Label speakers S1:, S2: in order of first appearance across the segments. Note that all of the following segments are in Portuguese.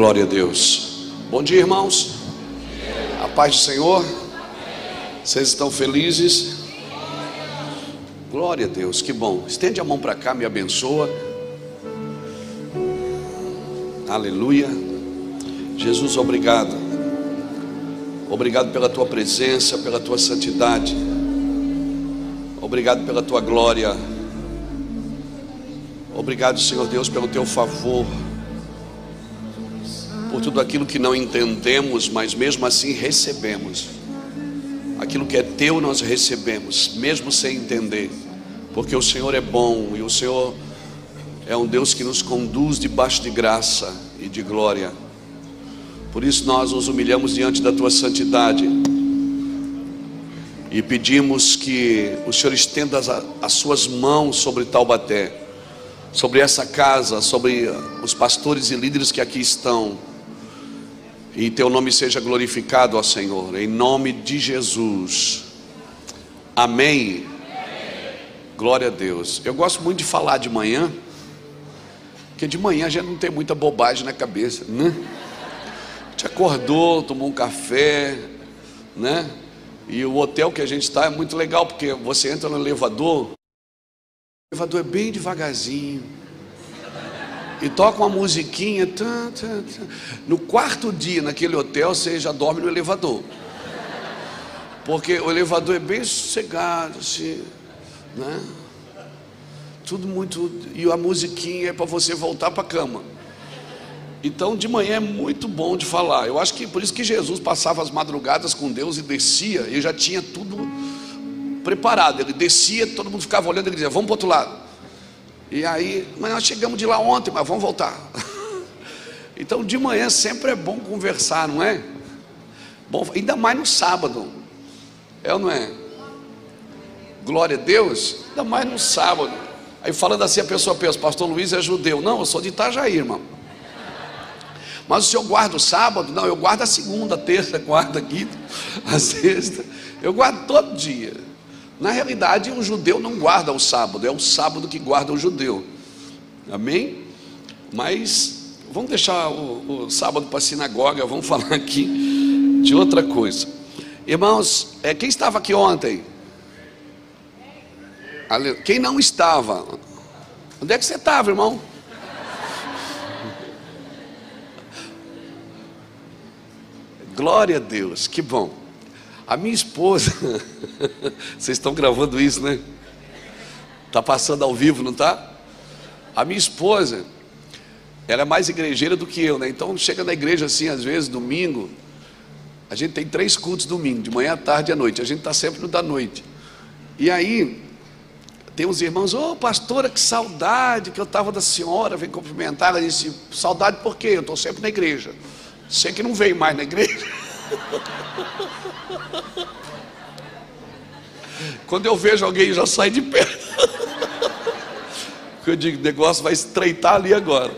S1: Glória a Deus. Bom dia, irmãos. A paz do Senhor. Vocês estão felizes? Glória a Deus, que bom. Estende a mão para cá, me abençoa. Aleluia. Jesus, obrigado. Obrigado pela tua presença, pela tua santidade. Obrigado pela tua glória. Obrigado, Senhor Deus, pelo teu favor. Tudo aquilo que não entendemos, mas mesmo assim recebemos. Aquilo que é teu nós recebemos, mesmo sem entender. Porque o Senhor é bom e o Senhor é um Deus que nos conduz debaixo de graça e de glória. Por isso nós nos humilhamos diante da tua santidade e pedimos que o Senhor estenda as, as suas mãos sobre Taubaté, sobre essa casa, sobre os pastores e líderes que aqui estão. E teu nome seja glorificado, ó Senhor, em nome de Jesus. Amém. Glória a Deus. Eu gosto muito de falar de manhã, porque de manhã a gente não tem muita bobagem na cabeça, né? gente acordou, tomou um café, né? E o hotel que a gente está é muito legal, porque você entra no elevador, o elevador é bem devagarzinho, e toca uma musiquinha. No quarto dia naquele hotel, você já dorme no elevador, porque o elevador é bem sossegado, assim, né? Tudo muito. E a musiquinha é para você voltar para a cama. Então, de manhã é muito bom de falar. Eu acho que por isso que Jesus passava as madrugadas com Deus e descia, ele já tinha tudo preparado. Ele descia, todo mundo ficava olhando, ele dizia: Vamos para o outro lado. E aí, mas nós chegamos de lá ontem, mas vamos voltar. Então, de manhã sempre é bom conversar, não é? Bom, ainda mais no sábado. É ou não é? Glória a Deus, ainda mais no sábado. Aí falando assim, a pessoa pensa, pastor Luiz é judeu. Não, eu sou de Itajaí, irmão. Mas o senhor guarda o sábado? Não, eu guardo a segunda, a terça, a quarta, a quinta, a sexta. Eu guardo todo dia. Na realidade, o judeu não guarda o sábado, é o sábado que guarda o judeu. Amém? Mas vamos deixar o, o sábado para a sinagoga, vamos falar aqui de outra coisa. Irmãos, é, quem estava aqui ontem? Quem não estava? Onde é que você estava, irmão? Glória a Deus, que bom. A minha esposa, vocês estão gravando isso, né? Está passando ao vivo, não está? A minha esposa, ela é mais igrejeira do que eu, né? Então chega na igreja assim, às vezes, domingo. A gente tem três cultos domingo, de manhã, à tarde e à noite. A gente está sempre no da noite. E aí, tem uns irmãos, ô oh, pastora, que saudade que eu estava da senhora, vem cumprimentar. Ela disse, saudade por quê? Eu estou sempre na igreja. Você que não veio mais na igreja. Quando eu vejo alguém, já sai de perto. eu digo, o negócio vai estreitar ali agora.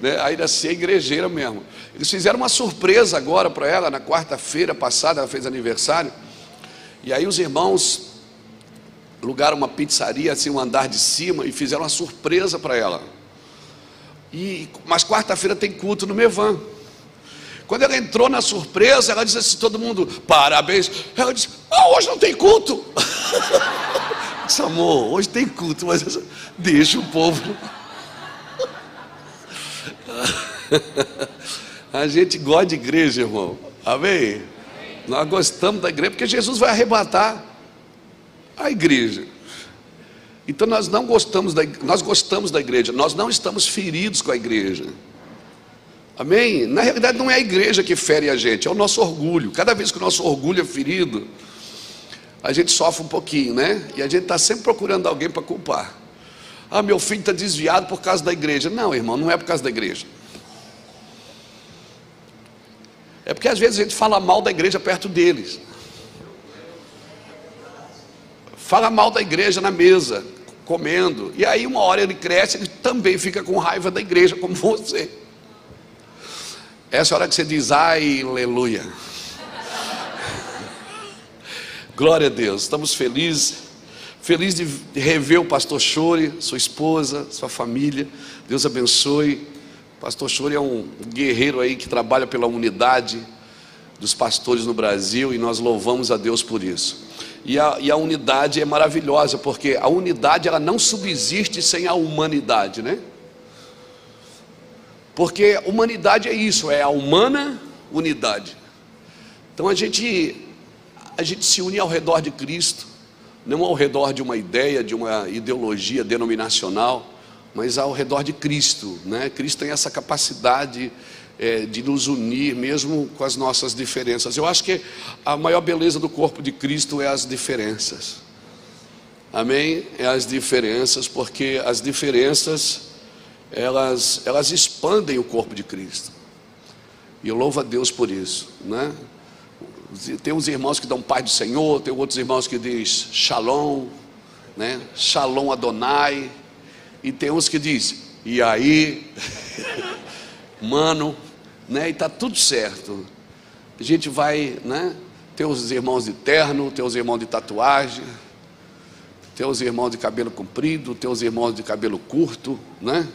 S1: Né? Ainda ser igrejeira mesmo. Eles fizeram uma surpresa agora para ela, na quarta-feira passada, ela fez aniversário. E aí os irmãos alugaram uma pizzaria, assim, um andar de cima, e fizeram uma surpresa para ela. E, mas quarta-feira tem culto no Mevan. Quando ela entrou na surpresa, ela disse assim: todo mundo, parabéns. Ela disse: ah, hoje não tem culto. disse, amor, hoje tem culto, mas deixa o povo. A gente gosta de igreja, irmão. Amém? Nós gostamos da igreja porque Jesus vai arrebatar a igreja. Então nós não gostamos da nós gostamos da igreja, nós não estamos feridos com a igreja. Amém? Na realidade, não é a igreja que fere a gente, é o nosso orgulho. Cada vez que o nosso orgulho é ferido, a gente sofre um pouquinho, né? E a gente está sempre procurando alguém para culpar. Ah, meu filho está desviado por causa da igreja. Não, irmão, não é por causa da igreja. É porque às vezes a gente fala mal da igreja perto deles. Fala mal da igreja na mesa, comendo. E aí, uma hora ele cresce, ele também fica com raiva da igreja, como você. Essa é a hora que você diz, ai, aleluia. Glória a Deus, estamos felizes. Feliz de rever o pastor Chore, sua esposa, sua família. Deus abençoe. Pastor Churi é um guerreiro aí que trabalha pela unidade dos pastores no Brasil e nós louvamos a Deus por isso. E a, e a unidade é maravilhosa, porque a unidade ela não subsiste sem a humanidade, né? Porque humanidade é isso, é a humana unidade. Então a gente a gente se une ao redor de Cristo, não ao redor de uma ideia, de uma ideologia denominacional, mas ao redor de Cristo, né? Cristo tem essa capacidade é, de nos unir, mesmo com as nossas diferenças. Eu acho que a maior beleza do corpo de Cristo é as diferenças. Amém? É as diferenças, porque as diferenças elas, elas expandem o corpo de Cristo. E eu louvo a Deus por isso, né? Tem uns irmãos que dão paz do Senhor, tem outros irmãos que diz Shalom, né? Shalom Adonai, e tem uns que diz e aí, mano, né? E tá tudo certo. A gente vai, né? Tem os irmãos de terno, tem os irmãos de tatuagem, tem os irmãos de cabelo comprido, tem os irmãos de cabelo curto, né?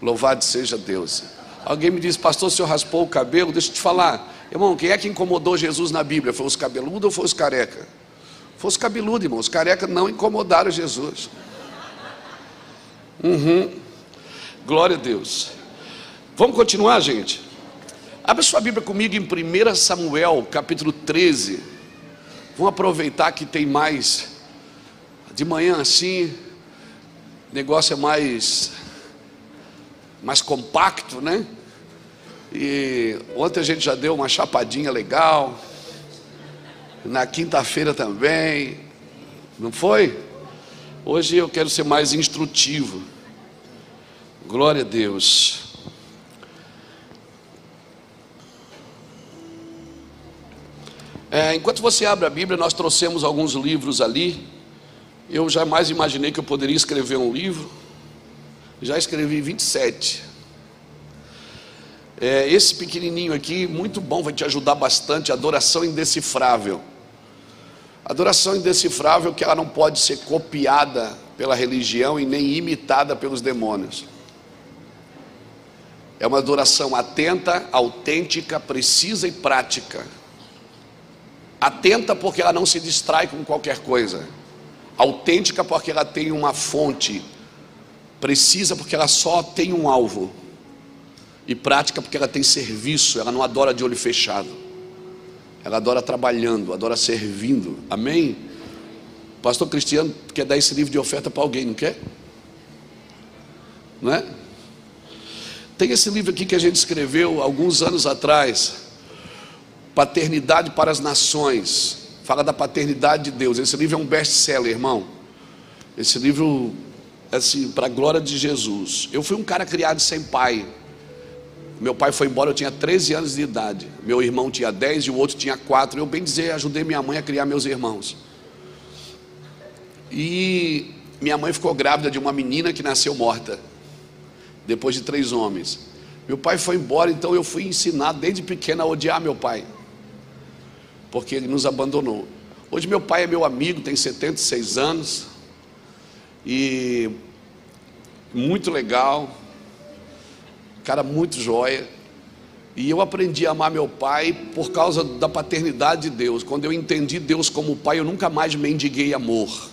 S1: Louvado seja Deus. Alguém me disse, pastor, o senhor raspou o cabelo? Deixa eu te falar, irmão, quem é que incomodou Jesus na Bíblia? Foi os cabeludos ou foi os careca? Foi os cabeludos, irmão. Os careca não incomodaram Jesus. Uhum. Glória a Deus. Vamos continuar, gente? Abra sua Bíblia comigo em 1 Samuel, capítulo 13. Vamos aproveitar que tem mais. De manhã assim, o negócio é mais mais compacto, né? E ontem a gente já deu uma chapadinha legal. Na quinta-feira também. Não foi? Hoje eu quero ser mais instrutivo. Glória a Deus. É, enquanto você abre a Bíblia, nós trouxemos alguns livros ali. Eu jamais imaginei que eu poderia escrever um livro. Já escrevi 27. É, esse pequenininho aqui, muito bom, vai te ajudar bastante. Adoração indecifrável. Adoração indecifrável que ela não pode ser copiada pela religião e nem imitada pelos demônios. É uma adoração atenta, autêntica, precisa e prática. Atenta porque ela não se distrai com qualquer coisa. Autêntica porque ela tem uma fonte Precisa porque ela só tem um alvo. E prática porque ela tem serviço, ela não adora de olho fechado. Ela adora trabalhando, adora servindo. Amém? pastor Cristiano quer dar esse livro de oferta para alguém, não quer? Não é? Tem esse livro aqui que a gente escreveu alguns anos atrás, Paternidade para as Nações. Fala da paternidade de Deus. Esse livro é um best-seller, irmão. Esse livro assim, para a glória de Jesus. Eu fui um cara criado sem pai. Meu pai foi embora, eu tinha 13 anos de idade. Meu irmão tinha 10 e o outro tinha 4. Eu, bem dizer, ajudei minha mãe a criar meus irmãos. E minha mãe ficou grávida de uma menina que nasceu morta, depois de três homens. Meu pai foi embora, então eu fui ensinado desde pequeno a odiar meu pai, porque ele nos abandonou. Hoje meu pai é meu amigo, tem 76 anos, e muito legal, cara muito joia. E eu aprendi a amar meu pai por causa da paternidade de Deus. Quando eu entendi Deus como pai, eu nunca mais mendiguei amor.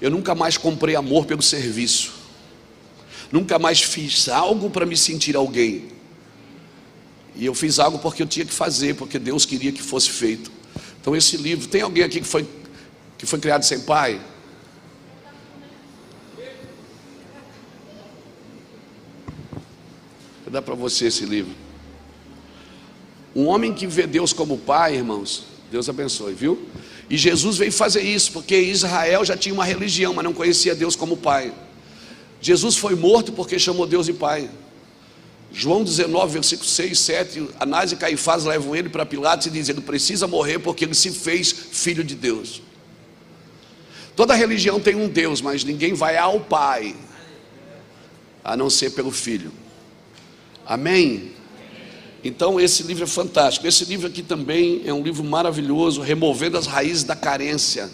S1: Eu nunca mais comprei amor pelo serviço. Nunca mais fiz algo para me sentir alguém. E eu fiz algo porque eu tinha que fazer, porque Deus queria que fosse feito. Então esse livro, tem alguém aqui que foi que foi criado sem pai? Vou dar para você esse livro. Um homem que vê Deus como pai, irmãos, Deus abençoe, viu? E Jesus veio fazer isso, porque Israel já tinha uma religião, mas não conhecia Deus como pai. Jesus foi morto porque chamou Deus de pai. João 19, versículo 6, 7, Anás e Caifás levam ele para Pilatos e dizem: ele precisa morrer porque ele se fez filho de Deus. Toda religião tem um Deus, mas ninguém vai ao Pai, a não ser pelo Filho. Amém? Então, esse livro é fantástico. Esse livro aqui também é um livro maravilhoso, removendo as raízes da carência.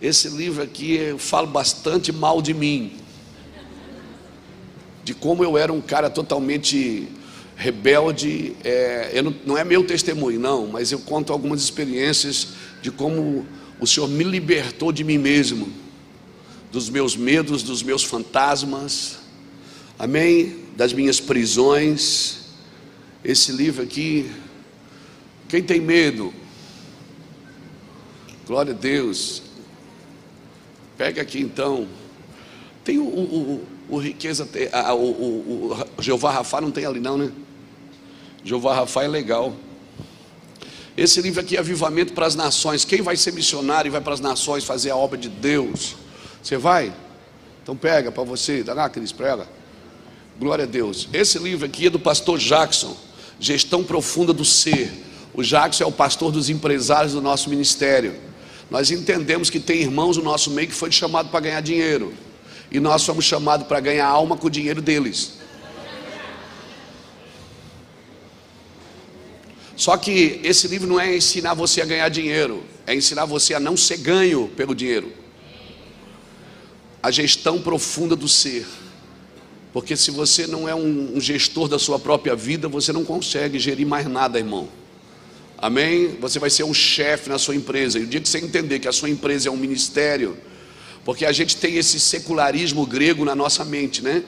S1: Esse livro aqui eu falo bastante mal de mim. de como eu era um cara totalmente rebelde. É, não, não é meu testemunho, não, mas eu conto algumas experiências de como o Senhor me libertou de mim mesmo, dos meus medos, dos meus fantasmas, amém? Das minhas prisões. Esse livro aqui, quem tem medo? Glória a Deus. Pega aqui então. Tem o, o, o, o riqueza, a, o, o, o Jeová Rafa não tem ali não, né? Jeová Rafa é legal. Esse livro aqui é Avivamento para as Nações. Quem vai ser missionário e vai para as nações fazer a obra de Deus? Você vai? Então pega para você. Dá lá, Cris, prega. Glória a Deus. Esse livro aqui é do pastor Jackson, Gestão Profunda do Ser. O Jackson é o pastor dos empresários do nosso ministério. Nós entendemos que tem irmãos no nosso meio que foi chamado para ganhar dinheiro. E nós somos chamados para ganhar alma com o dinheiro deles. Só que esse livro não é ensinar você a ganhar dinheiro, é ensinar você a não ser ganho pelo dinheiro. A gestão profunda do ser. Porque se você não é um, gestor da sua própria vida, você não consegue gerir mais nada, irmão. Amém? Você vai ser um chefe na sua empresa. E o dia que você entender que a sua empresa é um ministério, porque a gente tem esse secularismo grego na nossa mente, né?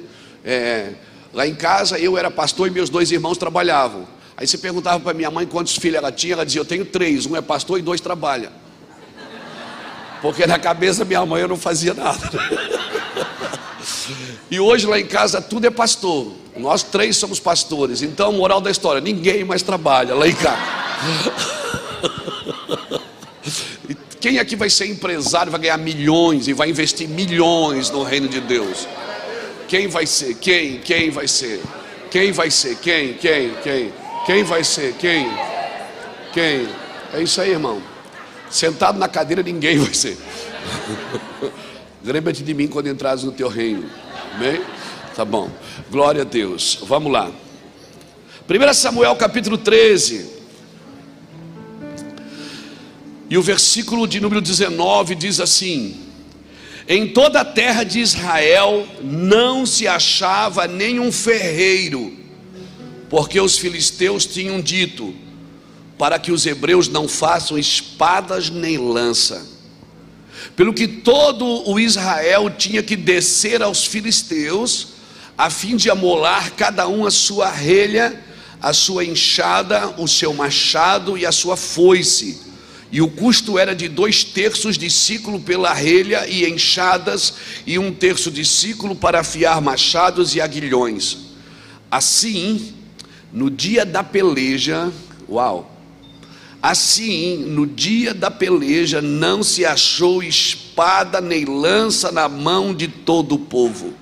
S1: É, lá em casa eu era pastor e meus dois irmãos trabalhavam. Aí você perguntava para minha mãe quantos filhos ela tinha, ela dizia: Eu tenho três, um é pastor e dois trabalham. Porque na cabeça da minha mãe eu não fazia nada. E hoje lá em casa tudo é pastor. Nós três somos pastores. Então, moral da história: ninguém mais trabalha lá em casa. Quem aqui vai ser empresário, vai ganhar milhões e vai investir milhões no reino de Deus? Quem vai ser? Quem? Quem vai ser? Quem vai ser? Quem? Quem? Quem? Quem vai ser? Quem? Quem? É isso aí, irmão. Sentado na cadeira, ninguém vai ser. Lembra-te de mim quando entrares no teu reino. Amém? Tá bom. Glória a Deus. Vamos lá. 1 Samuel capítulo 13. E o versículo de número 19 diz assim: Em toda a terra de Israel não se achava nenhum ferreiro porque os filisteus tinham dito: para que os hebreus não façam espadas nem lança. Pelo que todo o Israel tinha que descer aos filisteus, a fim de amolar cada um a sua relha, a sua enxada, o seu machado e a sua foice. E o custo era de dois terços de ciclo pela relha e enxadas, e um terço de ciclo para afiar machados e aguilhões. Assim, no dia da peleja, uau! Assim, no dia da peleja, não se achou espada nem lança na mão de todo o povo.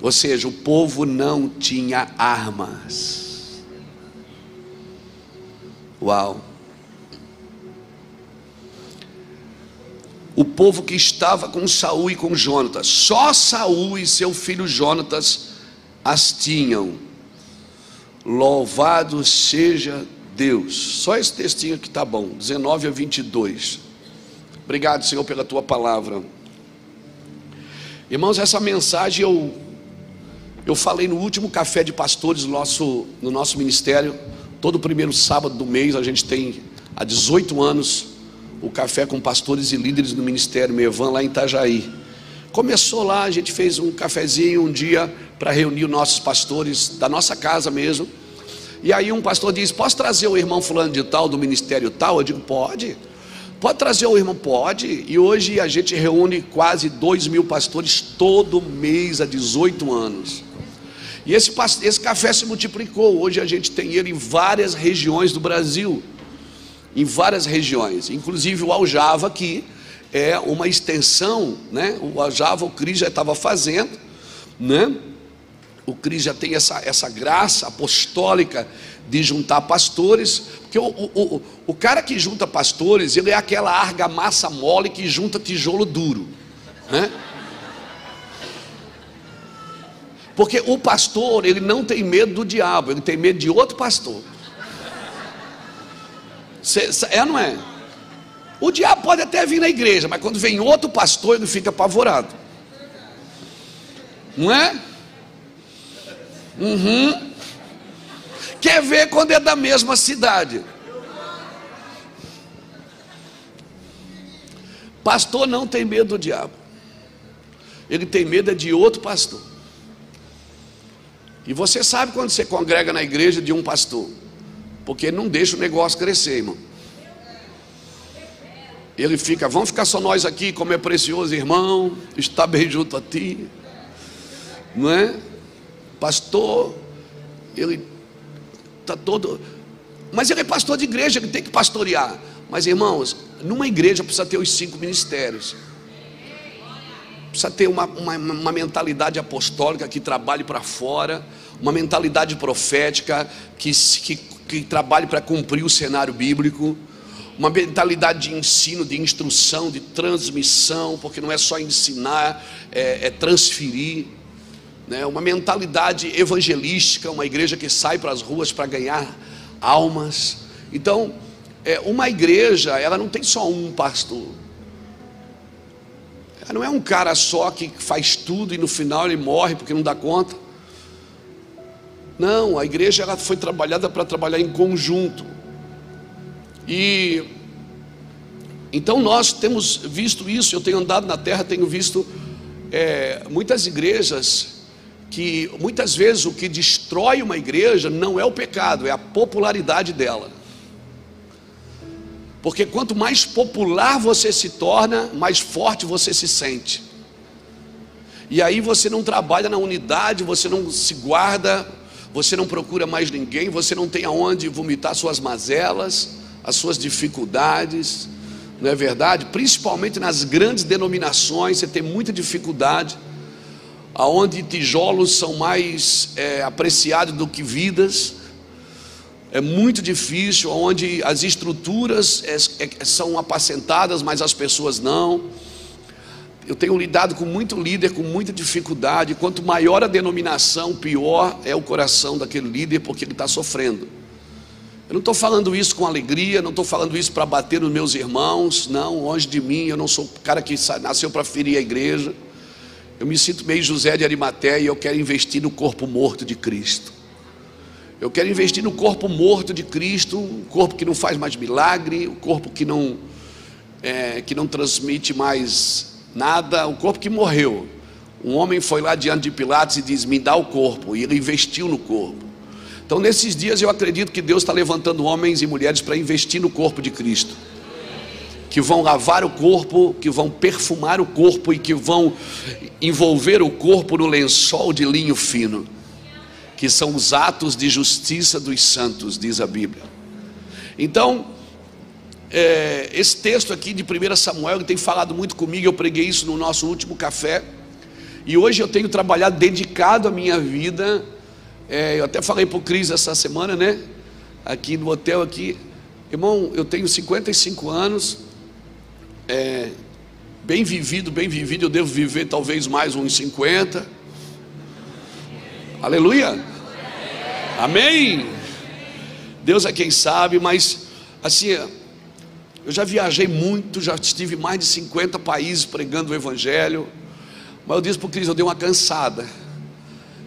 S1: Ou seja, o povo não tinha armas. Uau! O povo que estava com Saul e com Jonatas, só Saul e seu filho Jonatas as tinham. Louvado seja Deus. Só esse textinho que está bom, 19 a 22. Obrigado, Senhor, pela tua palavra. Irmãos, essa mensagem eu, eu falei no último café de pastores no nosso, no nosso ministério. Todo primeiro sábado do mês a gente tem há 18 anos o café com pastores e líderes do ministério Mevan lá em Itajaí. Começou lá, a gente fez um cafezinho um dia para reunir os nossos pastores da nossa casa mesmo. E aí um pastor diz: Posso trazer o irmão fulano de tal, do ministério tal? Eu digo: Pode. Pode trazer o irmão? Pode. E hoje a gente reúne quase dois mil pastores todo mês há 18 anos. E esse, esse café se multiplicou. Hoje a gente tem ele em várias regiões do Brasil. Em várias regiões. Inclusive o Aljava aqui é uma extensão, né? O Java, o Cris já estava fazendo, né? O Cris já tem essa, essa graça apostólica de juntar pastores, porque o, o, o, o cara que junta pastores, ele é aquela argamassa mole que junta tijolo duro, né? Porque o pastor, ele não tem medo do diabo, ele tem medo de outro pastor. Cê, é, não é? O diabo pode até vir na igreja, mas quando vem outro pastor, ele fica apavorado. Não é? Uhum. Quer ver quando é da mesma cidade? Pastor não tem medo do diabo. Ele tem medo é de outro pastor. E você sabe quando você congrega na igreja de um pastor, porque ele não deixa o negócio crescer, irmão. Ele fica, vamos ficar só nós aqui, como é precioso, irmão, está bem junto a ti, não é? Pastor, ele está todo, mas ele é pastor de igreja, ele tem que pastorear. Mas irmãos, numa igreja precisa ter os cinco ministérios. Precisa ter uma, uma, uma mentalidade apostólica que trabalhe para fora, uma mentalidade profética que, que, que trabalhe para cumprir o cenário bíblico, uma mentalidade de ensino, de instrução, de transmissão, porque não é só ensinar, é, é transferir. Né? Uma mentalidade evangelística, uma igreja que sai para as ruas para ganhar almas. Então, é, uma igreja, ela não tem só um pastor. Ela não é um cara só que faz tudo e no final ele morre porque não dá conta. Não, a igreja ela foi trabalhada para trabalhar em conjunto. E então nós temos visto isso. Eu tenho andado na terra, tenho visto é, muitas igrejas que muitas vezes o que destrói uma igreja não é o pecado, é a popularidade dela. Porque quanto mais popular você se torna, mais forte você se sente. E aí você não trabalha na unidade, você não se guarda, você não procura mais ninguém, você não tem aonde vomitar suas mazelas, as suas dificuldades, não é verdade? Principalmente nas grandes denominações, você tem muita dificuldade, aonde tijolos são mais é, apreciados do que vidas é muito difícil, onde as estruturas é, é, são apacentadas, mas as pessoas não. Eu tenho lidado com muito líder com muita dificuldade. Quanto maior a denominação, pior é o coração daquele líder, porque ele está sofrendo. Eu não estou falando isso com alegria, não estou falando isso para bater nos meus irmãos, não, longe de mim, eu não sou o cara que nasceu para ferir a igreja. Eu me sinto meio José de Arimateia e eu quero investir no corpo morto de Cristo. Eu quero investir no corpo morto de Cristo, um corpo que não faz mais milagre, um corpo que não, é, que não transmite mais nada, um corpo que morreu. Um homem foi lá diante de Pilatos e diz: Me dá o corpo, e ele investiu no corpo. Então, nesses dias, eu acredito que Deus está levantando homens e mulheres para investir no corpo de Cristo, que vão lavar o corpo, que vão perfumar o corpo e que vão envolver o corpo no lençol de linho fino que são os atos de justiça dos santos, diz a Bíblia. Então, é, esse texto aqui de 1 Samuel tem falado muito comigo, eu preguei isso no nosso último café, e hoje eu tenho trabalhado dedicado a minha vida. É, eu até falei para o Cris essa semana, né? Aqui no hotel aqui, irmão, eu tenho 55 anos, é, bem vivido, bem vivido, eu devo viver talvez mais uns 50. Aleluia. Amém? Deus é quem sabe, mas assim, eu já viajei muito, já estive em mais de 50 países pregando o Evangelho, mas eu disse para o Cristo, eu dei uma cansada.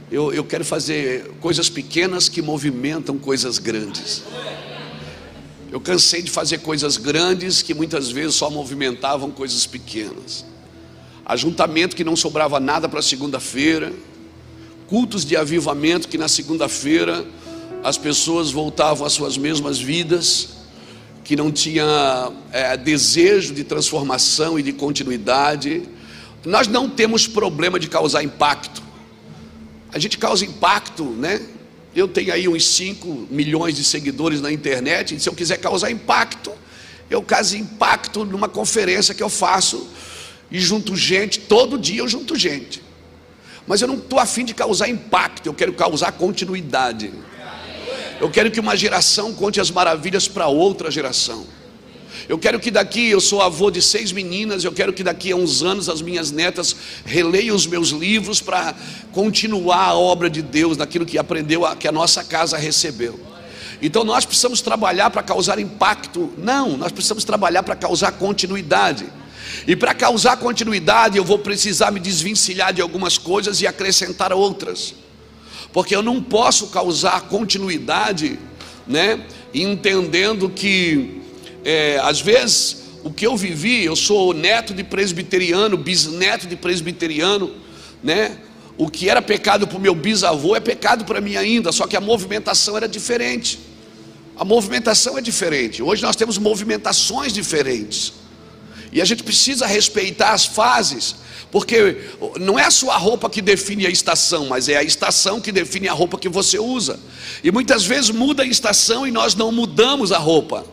S1: Eu, eu quero fazer coisas pequenas que movimentam coisas grandes. Eu cansei de fazer coisas grandes que muitas vezes só movimentavam coisas pequenas. Ajuntamento que não sobrava nada para segunda-feira cultos de avivamento que na segunda-feira as pessoas voltavam às suas mesmas vidas, que não tinha é, desejo de transformação e de continuidade. Nós não temos problema de causar impacto. A gente causa impacto, né? Eu tenho aí uns 5 milhões de seguidores na internet, e se eu quiser causar impacto, eu causo impacto numa conferência que eu faço e junto gente, todo dia eu junto gente. Mas eu não estou afim de causar impacto, eu quero causar continuidade. Eu quero que uma geração conte as maravilhas para outra geração. Eu quero que daqui, eu sou avô de seis meninas, eu quero que daqui a uns anos as minhas netas releiam os meus livros para continuar a obra de Deus, naquilo que aprendeu, que a nossa casa recebeu. Então nós precisamos trabalhar para causar impacto? Não, nós precisamos trabalhar para causar continuidade. E para causar continuidade, eu vou precisar me desvencilhar de algumas coisas e acrescentar outras. Porque eu não posso causar continuidade, né? Entendendo que, é, às vezes, o que eu vivi, eu sou neto de presbiteriano, bisneto de presbiteriano, né? O que era pecado para o meu bisavô é pecado para mim ainda, só que a movimentação era diferente. A movimentação é diferente. Hoje nós temos movimentações diferentes. E a gente precisa respeitar as fases, porque não é a sua roupa que define a estação, mas é a estação que define a roupa que você usa. E muitas vezes muda a estação e nós não mudamos a roupa.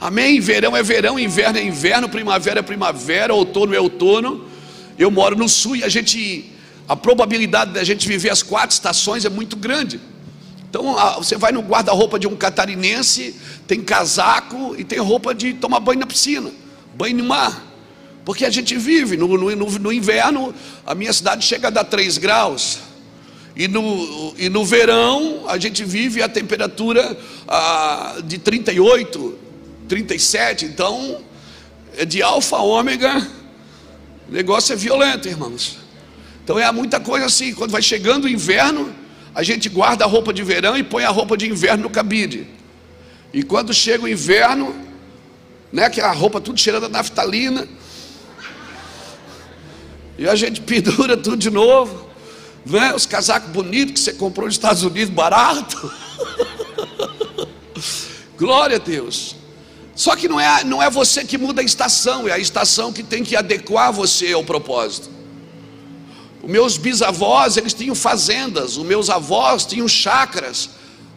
S1: Amém? Verão é verão, inverno é inverno, primavera é primavera, outono é outono. Eu moro no sul e a gente a probabilidade da gente viver as quatro estações é muito grande. Então você vai no guarda-roupa de um catarinense, tem casaco e tem roupa de tomar banho na piscina, banho no mar. Porque a gente vive, no, no, no inverno, a minha cidade chega a dar 3 graus. E no, e no verão, a gente vive a temperatura ah, de 38, 37. Então, é de alfa a ômega, o negócio é violento, irmãos. Então é muita coisa assim, quando vai chegando o inverno, a gente guarda a roupa de verão e põe a roupa de inverno no cabide. E quando chega o inverno, né, que a roupa tudo cheirando a naftalina, e a gente pendura tudo de novo, né, os casacos bonitos que você comprou nos Estados Unidos, barato. Glória a Deus. Só que não é, não é você que muda a estação, é a estação que tem que adequar você ao propósito. Os meus bisavós, eles tinham fazendas, os meus avós tinham chácaras,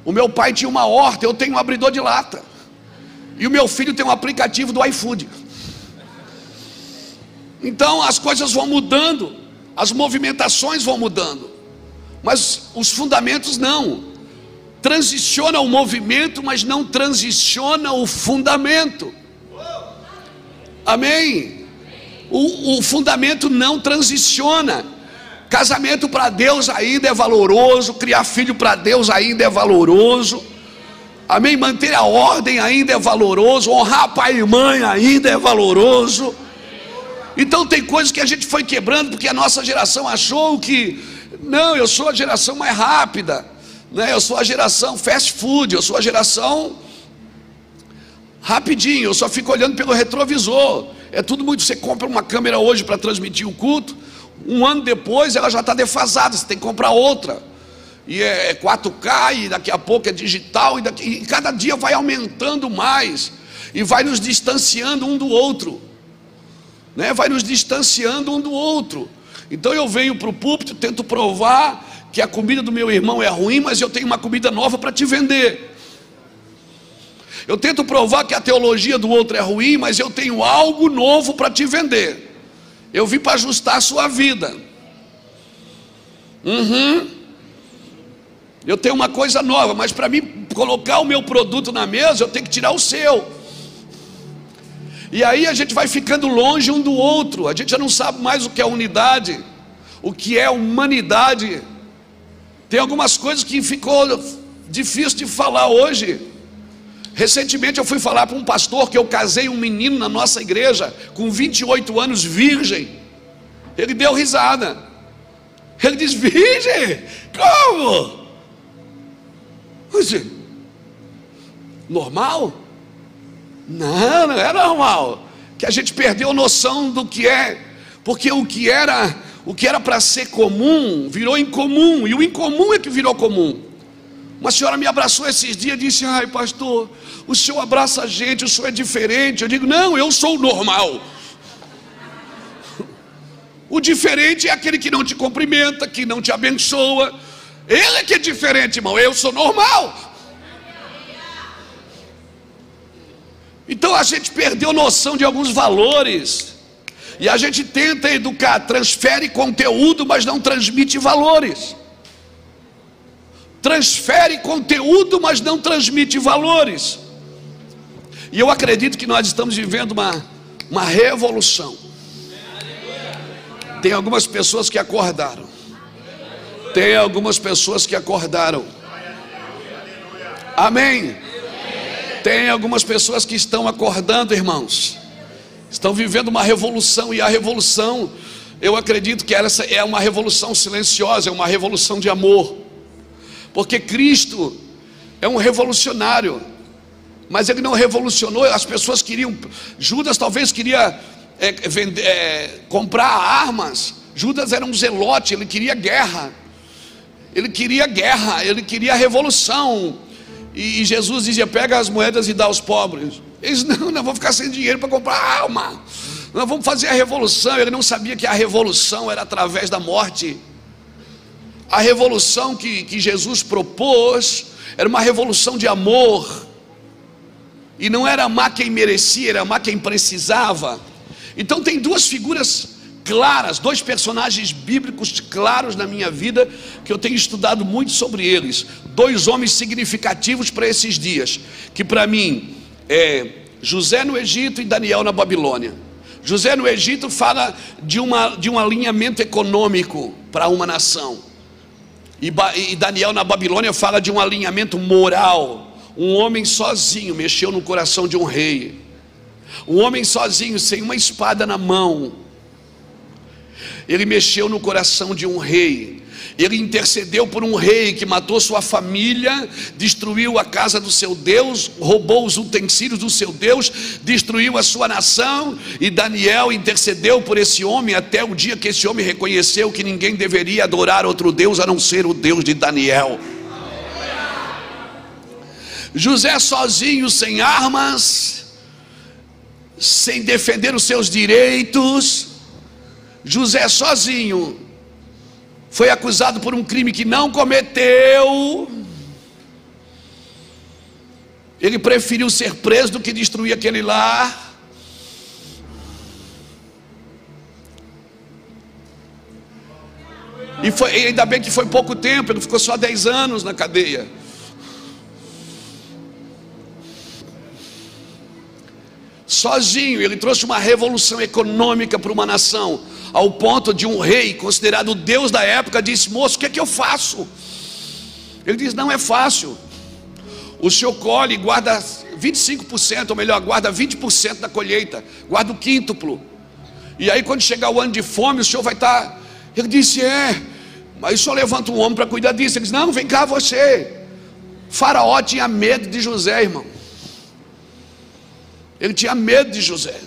S1: o meu pai tinha uma horta, eu tenho um abridor de lata. E o meu filho tem um aplicativo do iFood. Então as coisas vão mudando, as movimentações vão mudando, mas os fundamentos não. Transiciona o movimento, mas não transiciona o fundamento. Amém? O, o fundamento não transiciona. Casamento para Deus ainda é valoroso, criar filho para Deus ainda é valoroso. Amém? Manter a ordem ainda é valoroso, honrar pai e mãe ainda é valoroso. Então tem coisas que a gente foi quebrando porque a nossa geração achou que não, eu sou a geração mais rápida, né? Eu sou a geração fast food, eu sou a geração rapidinho, eu só fico olhando pelo retrovisor. É tudo muito. Você compra uma câmera hoje para transmitir o culto, um ano depois ela já está defasada, você tem que comprar outra. E é 4K, e daqui a pouco é digital, e, daqui, e cada dia vai aumentando mais, e vai nos distanciando um do outro, né? vai nos distanciando um do outro. Então eu venho para o púlpito, tento provar que a comida do meu irmão é ruim, mas eu tenho uma comida nova para te vender. Eu tento provar que a teologia do outro é ruim, mas eu tenho algo novo para te vender. Eu vim para ajustar a sua vida. Uhum. Eu tenho uma coisa nova, mas para mim colocar o meu produto na mesa, eu tenho que tirar o seu. E aí a gente vai ficando longe um do outro. A gente já não sabe mais o que é unidade, o que é humanidade. Tem algumas coisas que ficou difícil de falar hoje. Recentemente eu fui falar para um pastor que eu casei um menino na nossa igreja com 28 anos, virgem. Ele deu risada. Ele diz: Virgem? Como? Disse, normal? Não, não é normal. Que a gente perdeu noção do que é, porque o que era, o que era para ser comum, virou incomum, e o incomum é que virou comum. Uma senhora me abraçou esses dias e disse: Ai, pastor, o senhor abraça a gente, o senhor é diferente. Eu digo: Não, eu sou normal. O diferente é aquele que não te cumprimenta, que não te abençoa. Ele é que é diferente, irmão. Eu sou normal. Então a gente perdeu noção de alguns valores. E a gente tenta educar, transfere conteúdo, mas não transmite valores transfere conteúdo, mas não transmite valores. E eu acredito que nós estamos vivendo uma, uma revolução. Tem algumas pessoas que acordaram. Tem algumas pessoas que acordaram. Amém. Tem algumas pessoas que estão acordando, irmãos. Estão vivendo uma revolução e a revolução, eu acredito que essa é uma revolução silenciosa, é uma revolução de amor. Porque Cristo é um revolucionário, mas ele não revolucionou, as pessoas queriam, Judas talvez queria é, vender, é, comprar armas, Judas era um zelote, ele queria guerra, ele queria guerra, ele queria revolução, e, e Jesus dizia: pega as moedas e dá aos pobres. Eles não, não vão ficar sem dinheiro para comprar arma. Nós vamos fazer a revolução. Ele não sabia que a revolução era através da morte. A revolução que, que Jesus propôs era uma revolução de amor. E não era amar quem merecia, era amar quem precisava. Então tem duas figuras claras, dois personagens bíblicos claros na minha vida, que eu tenho estudado muito sobre eles. Dois homens significativos para esses dias, que para mim é José no Egito e Daniel na Babilônia. José no Egito fala de, uma, de um alinhamento econômico para uma nação. E, e Daniel na Babilônia fala de um alinhamento moral. Um homem sozinho mexeu no coração de um rei. Um homem sozinho, sem uma espada na mão, ele mexeu no coração de um rei. Ele intercedeu por um rei que matou sua família, destruiu a casa do seu Deus, roubou os utensílios do seu Deus, destruiu a sua nação. E Daniel intercedeu por esse homem até o dia que esse homem reconheceu que ninguém deveria adorar outro Deus a não ser o Deus de Daniel. José sozinho, sem armas, sem defender os seus direitos, José sozinho foi acusado por um crime que não cometeu. Ele preferiu ser preso do que destruir aquele lar. E foi, ainda bem que foi pouco tempo, ele ficou só 10 anos na cadeia. Sozinho, ele trouxe uma revolução econômica para uma nação ao ponto de um rei, considerado Deus da época, disse: Moço, o que é que eu faço? Ele diz: Não é fácil. O senhor colhe e guarda 25%, ou melhor, guarda 20% da colheita, guarda o quíntuplo. E aí, quando chegar o ano de fome, o senhor vai estar. Tá... Ele disse: É, mas senhor levanta um homem para cuidar disso. Ele disse: Não, vem cá você. Faraó tinha medo de José, irmão. Ele tinha medo de José.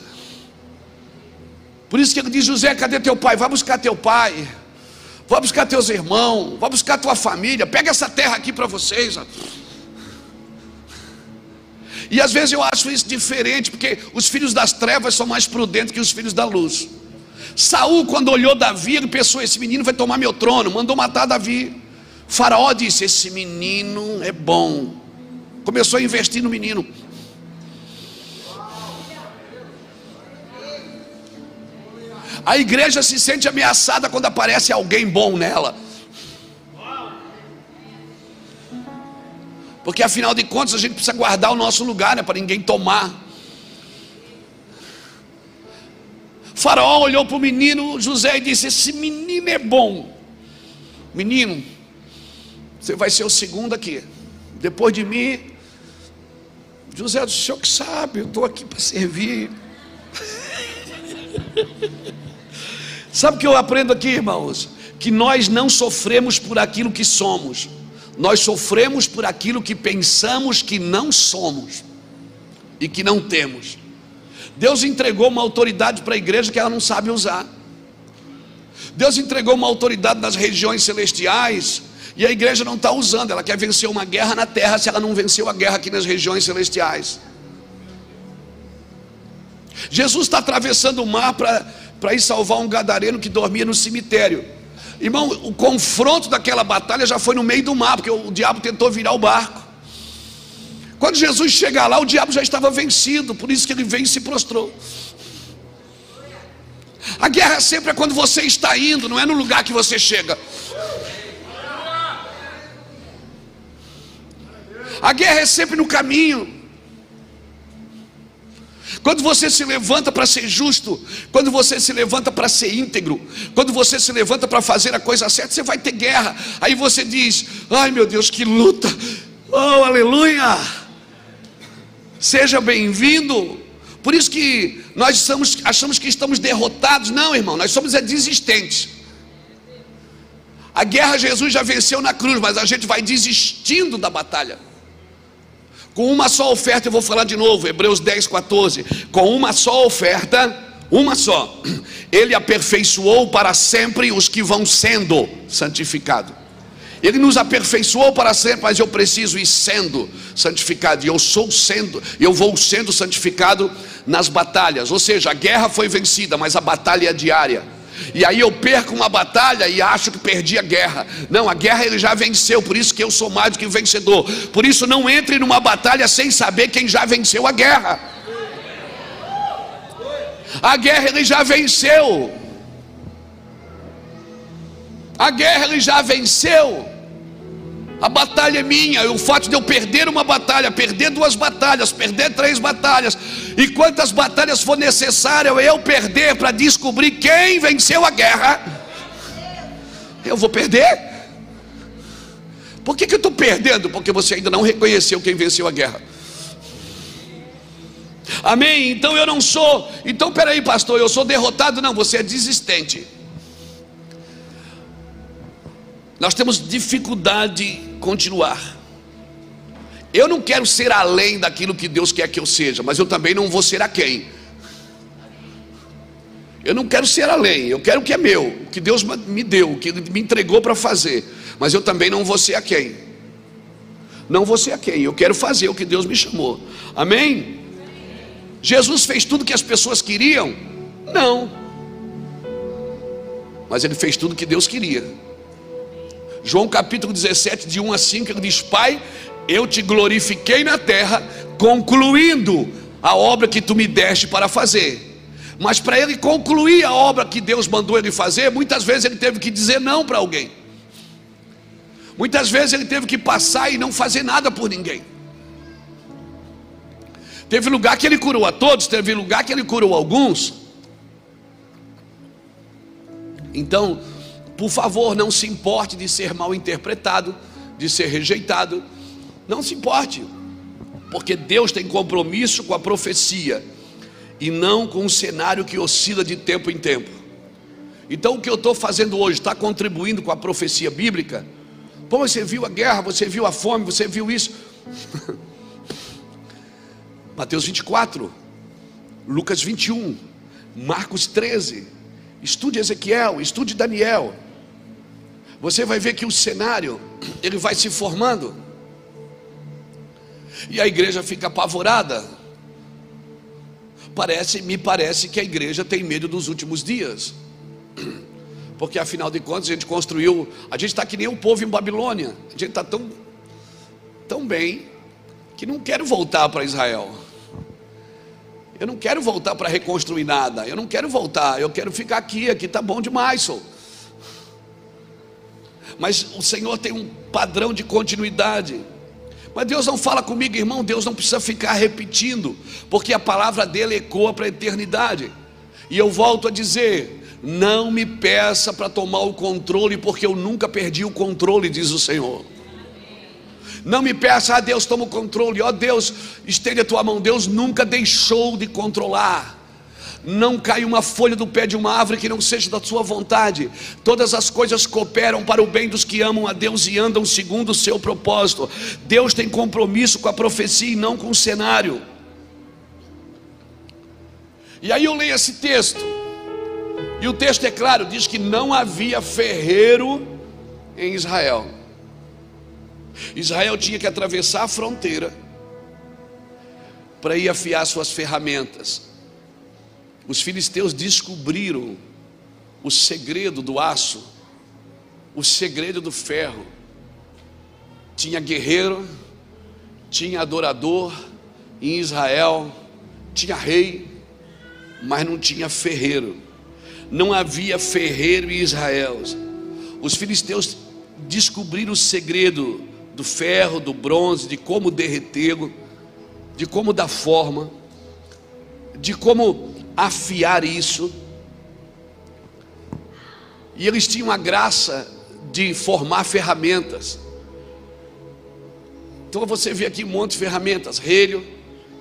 S1: Por isso que ele diz: José, cadê teu pai? Vai buscar teu pai. Vai buscar teus irmãos. Vai buscar tua família. Pega essa terra aqui para vocês. E às vezes eu acho isso diferente, porque os filhos das trevas são mais prudentes que os filhos da luz. Saul, quando olhou Davi, ele pensou: esse menino vai tomar meu trono, mandou matar Davi. Faraó disse: Esse menino é bom. Começou a investir no menino. A igreja se sente ameaçada quando aparece alguém bom nela. Porque afinal de contas a gente precisa guardar o nosso lugar, né, para ninguém tomar. faraó olhou para o menino José e disse: Esse menino é bom. Menino, você vai ser o segundo aqui. Depois de mim, José, o senhor que sabe, eu estou aqui para servir. Sabe o que eu aprendo aqui, irmãos? Que nós não sofremos por aquilo que somos, nós sofremos por aquilo que pensamos que não somos e que não temos. Deus entregou uma autoridade para a igreja que ela não sabe usar. Deus entregou uma autoridade nas regiões celestiais e a igreja não está usando. Ela quer vencer uma guerra na terra se ela não venceu a guerra aqui nas regiões celestiais. Jesus está atravessando o mar para para ir salvar um gadareno que dormia no cemitério. Irmão, o confronto daquela batalha já foi no meio do mar, porque o diabo tentou virar o barco. Quando Jesus chega lá, o diabo já estava vencido, por isso que ele veio e se prostrou. A guerra sempre é quando você está indo, não é no lugar que você chega. A guerra é sempre no caminho. Quando você se levanta para ser justo, quando você se levanta para ser íntegro, quando você se levanta para fazer a coisa certa, você vai ter guerra. Aí você diz: Ai meu Deus, que luta! Oh, aleluia! Seja bem-vindo, Por isso que nós somos, achamos que estamos derrotados. Não, irmão, nós somos é desistentes. A guerra Jesus já venceu na cruz, mas a gente vai desistindo da batalha. Com uma só oferta, eu vou falar de novo, Hebreus 10, 14. Com uma só oferta, uma só, Ele aperfeiçoou para sempre os que vão sendo santificados. Ele nos aperfeiçoou para sempre, mas eu preciso ir sendo santificado. E eu sou sendo, eu vou sendo santificado nas batalhas. Ou seja, a guerra foi vencida, mas a batalha é diária. E aí eu perco uma batalha e acho que perdi a guerra. Não, a guerra ele já venceu, por isso que eu sou mais do que vencedor. Por isso não entre numa batalha sem saber quem já venceu a guerra. A guerra ele já venceu. A guerra ele já venceu. A batalha é minha, o fato de eu perder uma batalha, perder duas batalhas, perder três batalhas, e quantas batalhas for necessário eu perder para descobrir quem venceu a guerra, eu vou perder. Por que, que eu estou perdendo? Porque você ainda não reconheceu quem venceu a guerra. Amém? Então eu não sou. Então peraí, pastor, eu sou derrotado? Não, você é desistente. Nós temos dificuldade de continuar. Eu não quero ser além daquilo que Deus quer que eu seja, mas eu também não vou ser a quem. Eu não quero ser além, eu quero o que é meu, o que Deus me deu, o que me entregou para fazer, mas eu também não vou ser a quem. Não vou ser a quem, eu quero fazer o que Deus me chamou. Amém? Jesus fez tudo que as pessoas queriam? Não. Mas ele fez tudo que Deus queria. João capítulo 17, de 1 a 5, ele diz: Pai, eu te glorifiquei na terra, concluindo a obra que tu me deste para fazer. Mas para ele concluir a obra que Deus mandou ele fazer, muitas vezes ele teve que dizer não para alguém. Muitas vezes ele teve que passar e não fazer nada por ninguém. Teve lugar que ele curou a todos, teve lugar que ele curou alguns. Então, por favor, não se importe de ser mal interpretado, de ser rejeitado. Não se importe, porque Deus tem compromisso com a profecia e não com um cenário que oscila de tempo em tempo. Então, o que eu estou fazendo hoje está contribuindo com a profecia bíblica? Pô, você viu a guerra, você viu a fome, você viu isso. Mateus 24, Lucas 21, Marcos 13. Estude Ezequiel, estude Daniel você vai ver que o cenário ele vai se formando. E a igreja fica apavorada. Parece, me parece que a igreja tem medo dos últimos dias. Porque afinal de contas a gente construiu, a gente está que nem o povo em Babilônia. A gente está tão, tão bem que não quero voltar para Israel. Eu não quero voltar para reconstruir nada. Eu não quero voltar. Eu quero ficar aqui. Aqui está bom demais, sou mas o Senhor tem um padrão de continuidade. Mas Deus não fala comigo, irmão, Deus não precisa ficar repetindo, porque a palavra dele ecoa para a eternidade. E eu volto a dizer: não me peça para tomar o controle, porque eu nunca perdi o controle, diz o Senhor. Não me peça, ah, Deus toma o controle, ó oh, Deus, estende a tua mão. Deus nunca deixou de controlar não cai uma folha do pé de uma árvore que não seja da sua vontade. Todas as coisas cooperam para o bem dos que amam a Deus e andam segundo o seu propósito. Deus tem compromisso com a profecia e não com o cenário. E aí eu leio esse texto. E o texto é claro, diz que não havia ferreiro em Israel. Israel tinha que atravessar a fronteira para ir afiar suas ferramentas. Os filisteus descobriram o segredo do aço, o segredo do ferro. Tinha guerreiro, tinha adorador em Israel, tinha rei, mas não tinha ferreiro. Não havia ferreiro em Israel. Os filisteus descobriram o segredo do ferro, do bronze, de como derretê-lo, de como dar forma, de como afiar isso. E eles tinham a graça de formar ferramentas. Então você vê aqui um monte de ferramentas: relho,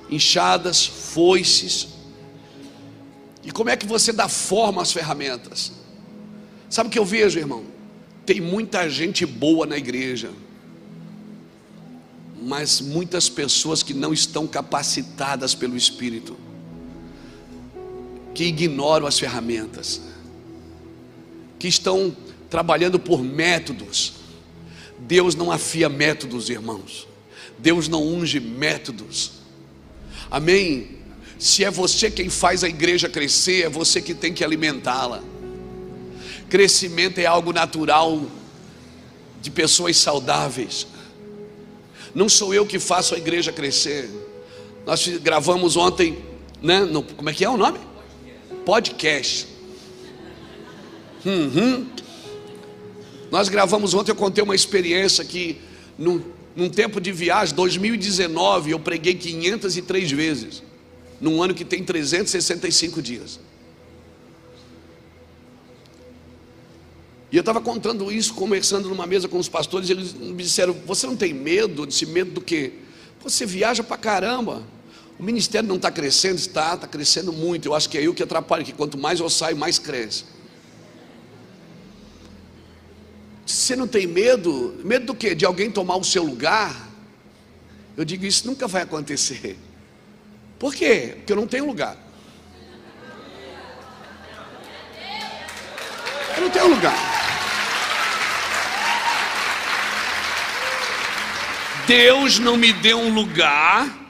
S1: enxadas, foices, E como é que você dá forma às ferramentas? Sabe o que eu vejo, irmão? Tem muita gente boa na igreja, mas muitas pessoas que não estão capacitadas pelo Espírito, que ignoram as ferramentas, que estão trabalhando por métodos. Deus não afia métodos, irmãos. Deus não unge métodos. Amém? Se é você quem faz a igreja crescer, é você que tem que alimentá-la. Crescimento é algo natural de pessoas saudáveis. Não sou eu que faço a igreja crescer. Nós gravamos ontem, né? No, como é que é o nome? Podcast. Uhum. Nós gravamos ontem, eu contei uma experiência que num, num tempo de viagem, 2019, eu preguei 503 vezes num ano que tem 365 dias. E eu estava contando isso, conversando numa mesa com os pastores, eles me disseram: Você não tem medo? Disse: Medo do quê? Você viaja para caramba. O ministério não está crescendo? Está, está crescendo muito. Eu acho que é eu que atrapalho, que quanto mais eu saio, mais cresce. Você não tem medo? Medo do quê? De alguém tomar o seu lugar? Eu digo: Isso nunca vai acontecer. Por quê? Porque eu não tenho lugar. Eu não tenho lugar. Deus não me deu um lugar.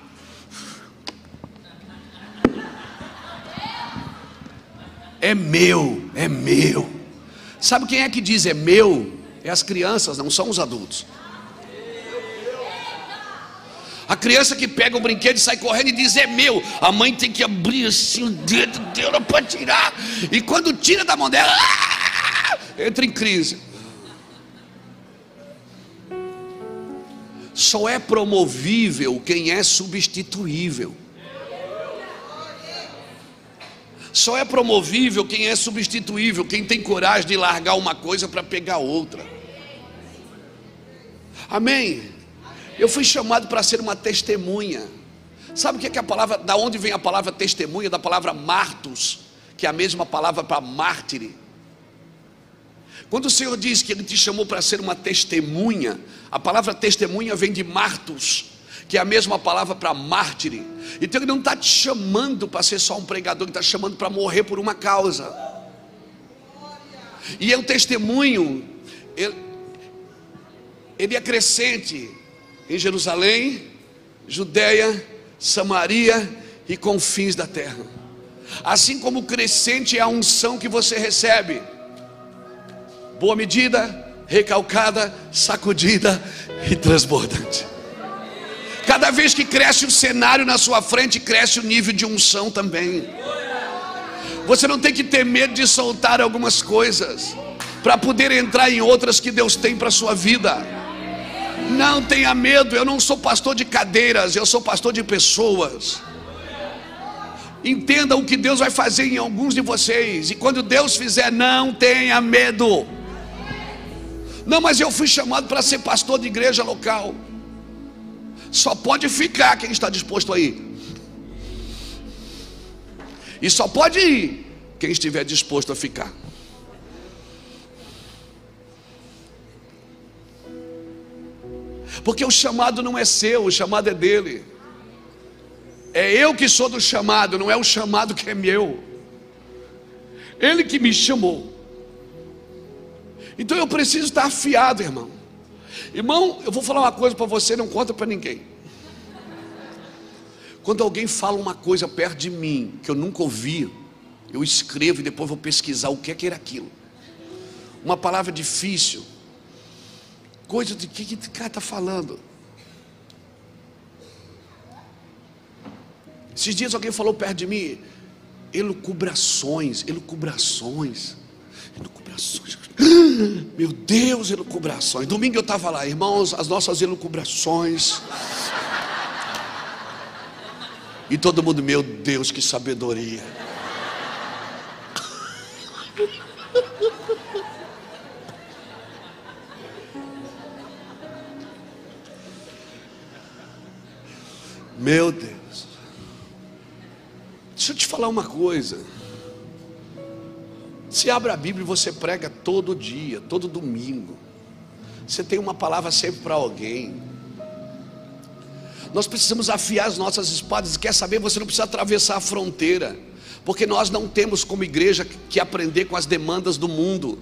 S1: É meu, é meu. Sabe quem é que diz é meu? É as crianças, não são os adultos. A criança que pega o brinquedo e sai correndo e diz é meu. A mãe tem que abrir assim o dedo dela para tirar. E quando tira da mão dela, ah, entra em crise. Só é promovível quem é substituível. Só é promovível quem é substituível, quem tem coragem de largar uma coisa para pegar outra. Amém. Eu fui chamado para ser uma testemunha. Sabe o que é, que a palavra, da onde vem a palavra testemunha? Da palavra martus, que é a mesma palavra para mártire. Quando o Senhor diz que Ele te chamou para ser uma testemunha, a palavra testemunha vem de martus, que é a mesma palavra para mártire. Então Ele não está te chamando para ser só um pregador, Ele está chamando para morrer por uma causa. E é um testemunho, ele, ele é crescente, em Jerusalém, Judéia, Samaria e confins da terra. Assim como crescente é a unção que você recebe, boa medida, recalcada, sacudida e transbordante. Cada vez que cresce o cenário na sua frente, cresce o nível de unção também. Você não tem que ter medo de soltar algumas coisas para poder entrar em outras que Deus tem para a sua vida. Não tenha medo, eu não sou pastor de cadeiras, eu sou pastor de pessoas. Entenda o que Deus vai fazer em alguns de vocês, e quando Deus fizer, não tenha medo. Não, mas eu fui chamado para ser pastor de igreja local. Só pode ficar quem está disposto a ir. E só pode ir quem estiver disposto a ficar. Porque o chamado não é seu, o chamado é dele. É eu que sou do chamado, não é o chamado que é meu. Ele que me chamou. Então eu preciso estar afiado, irmão. Irmão, eu vou falar uma coisa para você, não conta para ninguém. Quando alguém fala uma coisa perto de mim que eu nunca ouvi, eu escrevo e depois vou pesquisar o que é que era aquilo. Uma palavra difícil, coisa de que, que cara está falando. Esses dias alguém falou perto de mim, elucubrações, elucubrações, elucubrações. Meu Deus, elucubrações. Domingo eu estava lá, irmãos, as nossas elucubrações. E todo mundo, meu Deus, que sabedoria. Meu Deus. Deixa eu te falar uma coisa. Se abre a Bíblia e você prega todo dia, todo domingo. Você tem uma palavra sempre para alguém. Nós precisamos afiar as nossas espadas. Quer saber? Você não precisa atravessar a fronteira, porque nós não temos como igreja que aprender com as demandas do mundo.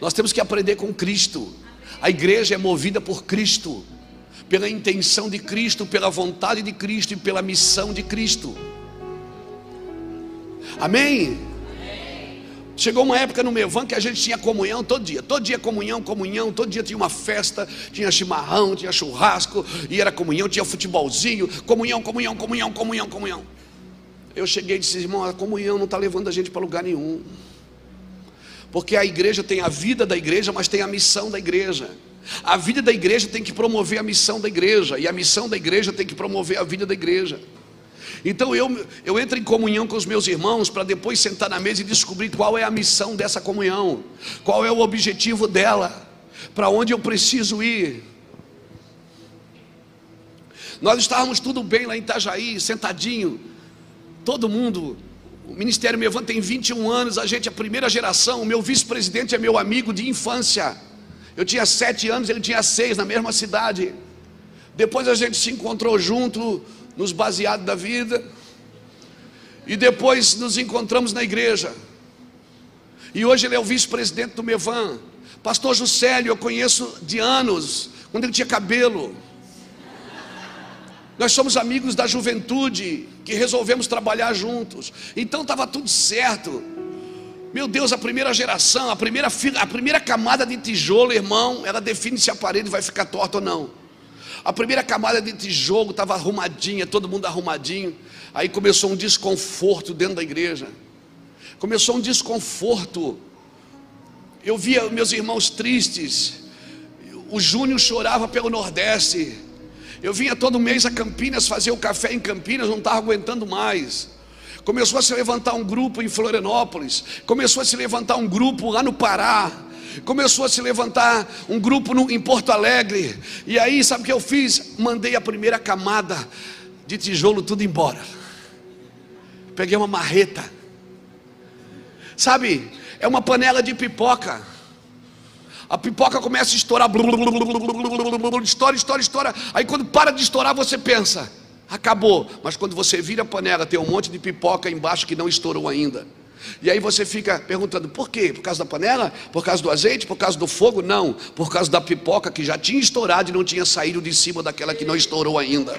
S1: Nós temos que aprender com Cristo. A igreja é movida por Cristo, pela intenção de Cristo, pela vontade de Cristo e pela missão de Cristo. Amém? Chegou uma época no Mevan que a gente tinha comunhão todo dia, todo dia comunhão, comunhão, todo dia tinha uma festa, tinha chimarrão, tinha churrasco, e era comunhão, tinha futebolzinho, comunhão, comunhão, comunhão, comunhão, comunhão. Eu cheguei e disse, irmão, a comunhão não está levando a gente para lugar nenhum. Porque a igreja tem a vida da igreja, mas tem a missão da igreja. A vida da igreja tem que promover a missão da igreja, e a missão da igreja tem que promover a vida da igreja. Então eu, eu entro em comunhão com os meus irmãos para depois sentar na mesa e descobrir qual é a missão dessa comunhão, qual é o objetivo dela, para onde eu preciso ir. Nós estávamos tudo bem lá em Itajaí, sentadinho, todo mundo. O Ministério Mevan tem 21 anos, a gente é a primeira geração. O meu vice-presidente é meu amigo de infância. Eu tinha sete anos, ele tinha seis, na mesma cidade. Depois a gente se encontrou junto nos baseados da vida, e depois nos encontramos na igreja. E hoje ele é o vice-presidente do Mevan. Pastor Juscelio, eu conheço de anos, quando ele tinha cabelo. Nós somos amigos da juventude que resolvemos trabalhar juntos. Então estava tudo certo. Meu Deus, a primeira geração, a primeira, a primeira camada de tijolo, irmão, ela define se a parede vai ficar torta ou não. A primeira camada de tijolo estava arrumadinha, todo mundo arrumadinho. Aí começou um desconforto dentro da igreja. Começou um desconforto. Eu via meus irmãos tristes. O Júnior chorava pelo Nordeste. Eu vinha todo mês a Campinas fazer o café em Campinas, não estava aguentando mais. Começou a se levantar um grupo em Florianópolis, começou a se levantar um grupo lá no Pará, começou a se levantar um grupo no, em Porto Alegre. E aí, sabe o que eu fiz? Mandei a primeira camada de tijolo tudo embora. Peguei uma marreta. Sabe, é uma panela de pipoca. A pipoca começa a estourar, estoura, estoura, estoura. Aí quando para de estourar, você pensa, acabou. Mas quando você vira a panela, tem um monte de pipoca embaixo que não estourou ainda. E aí você fica perguntando: por quê? Por causa da panela? Por causa do azeite? Por causa do fogo? Não, por causa da pipoca que já tinha estourado e não tinha saído de cima daquela que não estourou ainda.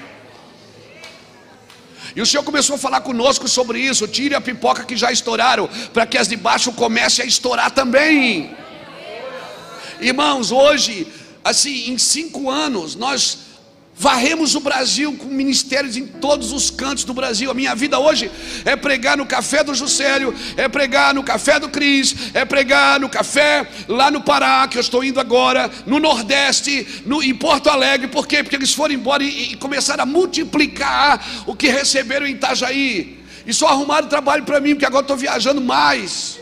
S1: E o Senhor começou a falar conosco sobre isso. Tire a pipoca que já estouraram, para que as de baixo comecem a estourar também. Irmãos, hoje, assim, em cinco anos, nós Varremos o Brasil com ministérios em todos os cantos do Brasil. A minha vida hoje é pregar no café do Juscelio, é pregar no café do Cris, é pregar no café lá no Pará, que eu estou indo agora, no Nordeste, no, em Porto Alegre. Por quê? Porque eles foram embora e, e começaram a multiplicar o que receberam em Itajaí. E só arrumaram trabalho para mim, porque agora estou viajando mais.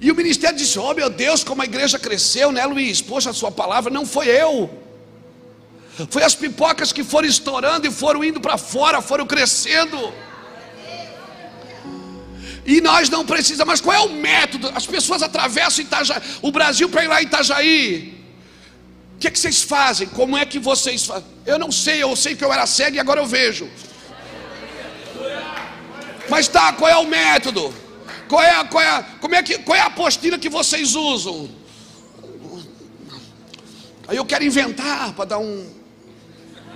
S1: E o ministério disse: Oh meu Deus, como a igreja cresceu, né, Luiz? Poxa, a sua palavra não foi eu. Foi as pipocas que foram estourando e foram indo para fora, foram crescendo. E nós não precisamos, mas qual é o método? As pessoas atravessam Itajaí, o Brasil para ir lá em Itajaí. O que, é que vocês fazem? Como é que vocês fazem? Eu não sei, eu sei que eu era cego e agora eu vejo. Mas tá, qual é o método? Qual é, qual, é como é que, qual é a apostila que vocês usam? Aí eu quero inventar para dar um,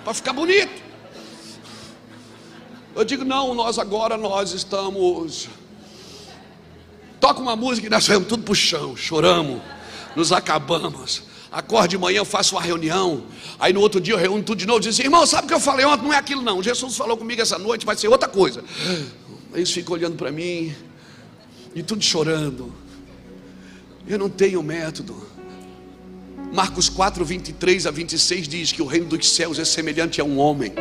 S1: para ficar bonito. Eu digo, não, nós agora nós estamos. Toca uma música e nós vamos tudo para o chão, choramos, nos acabamos. Acordo de manhã, eu faço uma reunião. Aí no outro dia eu reúno tudo de novo. Diz assim, irmão, sabe o que eu falei ontem? Não é aquilo, não. Jesus falou comigo essa noite, vai ser outra coisa. Eles ficam olhando para mim e tudo chorando. Eu não tenho método. Marcos 4, 23 a 26 diz que o reino dos céus é semelhante a um homem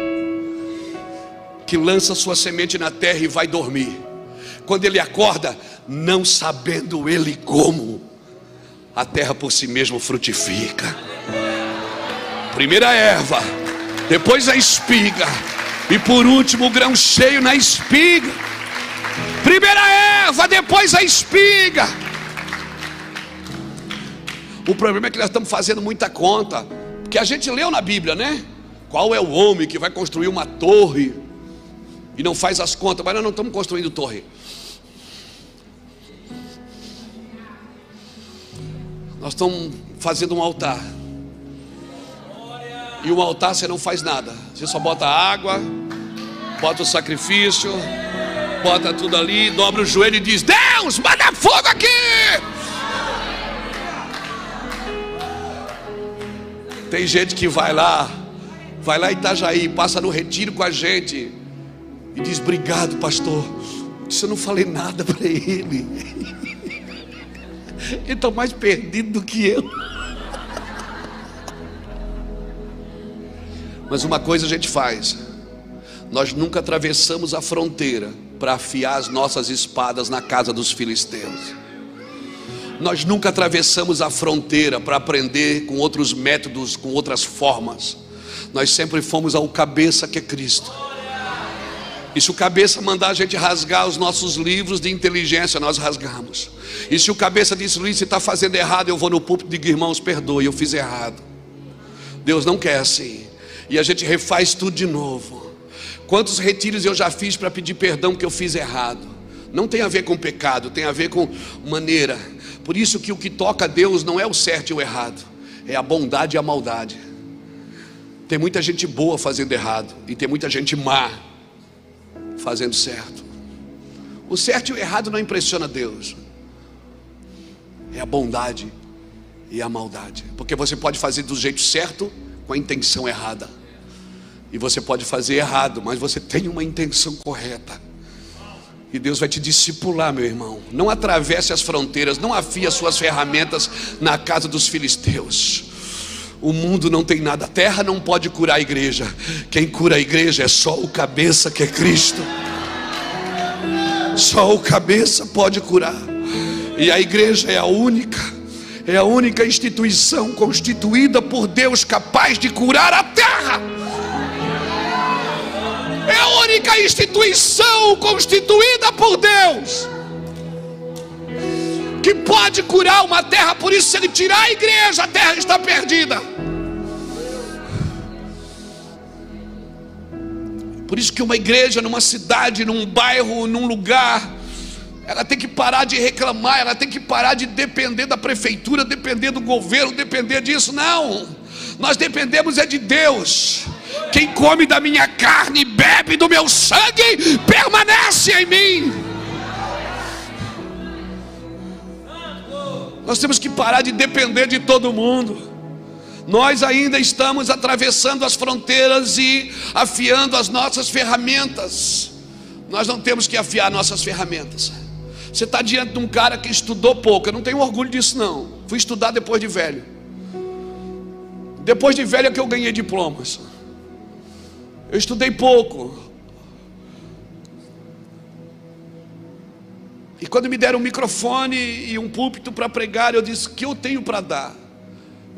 S1: que lança sua semente na terra e vai dormir. Quando ele acorda, não sabendo ele como, a terra por si mesmo frutifica. Primeira erva, depois a espiga, e por último o grão cheio na espiga. Primeira erva, depois a espiga. O problema é que nós estamos fazendo muita conta, porque a gente leu na Bíblia, né? Qual é o homem que vai construir uma torre e não faz as contas? Mas nós não estamos construindo torre. Nós estamos fazendo um altar. E o altar você não faz nada. Você só bota água, bota o sacrifício, bota tudo ali, dobra o joelho e diz: Deus, manda fogo aqui! Tem gente que vai lá, vai lá em Itajaí, passa no retiro com a gente e diz: Obrigado, pastor. Isso eu não falei nada para ele. Ele está mais perdido do que eu. Mas uma coisa a gente faz: nós nunca atravessamos a fronteira para afiar as nossas espadas na casa dos filisteus. Nós nunca atravessamos a fronteira para aprender com outros métodos, com outras formas. Nós sempre fomos ao cabeça que é Cristo. E se o cabeça mandar a gente rasgar os nossos livros de inteligência, nós rasgamos. E se o cabeça disse, Luiz, você está fazendo errado, eu vou no púlpito e digo, irmãos, perdoe, eu fiz errado. Deus não quer assim. E a gente refaz tudo de novo. Quantos retiros eu já fiz para pedir perdão que eu fiz errado? Não tem a ver com pecado, tem a ver com maneira. Por isso que o que toca a Deus não é o certo e o errado, é a bondade e a maldade. Tem muita gente boa fazendo errado e tem muita gente má fazendo certo. O certo e o errado não impressiona Deus. É a bondade e a maldade. Porque você pode fazer do jeito certo com a intenção errada. E você pode fazer errado, mas você tem uma intenção correta. E Deus vai te discipular, meu irmão. Não atravesse as fronteiras, não afie as suas ferramentas na casa dos filisteus. O mundo não tem nada, a terra não pode curar a igreja. Quem cura a igreja é só o cabeça que é Cristo. Só o cabeça pode curar. E a igreja é a única, é a única instituição constituída por Deus capaz de curar a terra. É a única instituição constituída por Deus que pode curar uma terra. Por isso, se ele tirar a igreja, a terra está perdida. Por isso que uma igreja numa cidade, num bairro, num lugar, ela tem que parar de reclamar, ela tem que parar de depender da prefeitura, depender do governo, depender disso. Não. Nós dependemos é de Deus. Quem come da minha carne e bebe do meu sangue permanece em mim. Nós temos que parar de depender de todo mundo. Nós ainda estamos atravessando as fronteiras e afiando as nossas ferramentas. Nós não temos que afiar nossas ferramentas. Você está diante de um cara que estudou pouco. Eu não tenho orgulho disso, não. Fui estudar depois de velho. Depois de velho é que eu ganhei diplomas. Eu estudei pouco. E quando me deram um microfone e um púlpito para pregar, eu disse: que eu tenho para dar?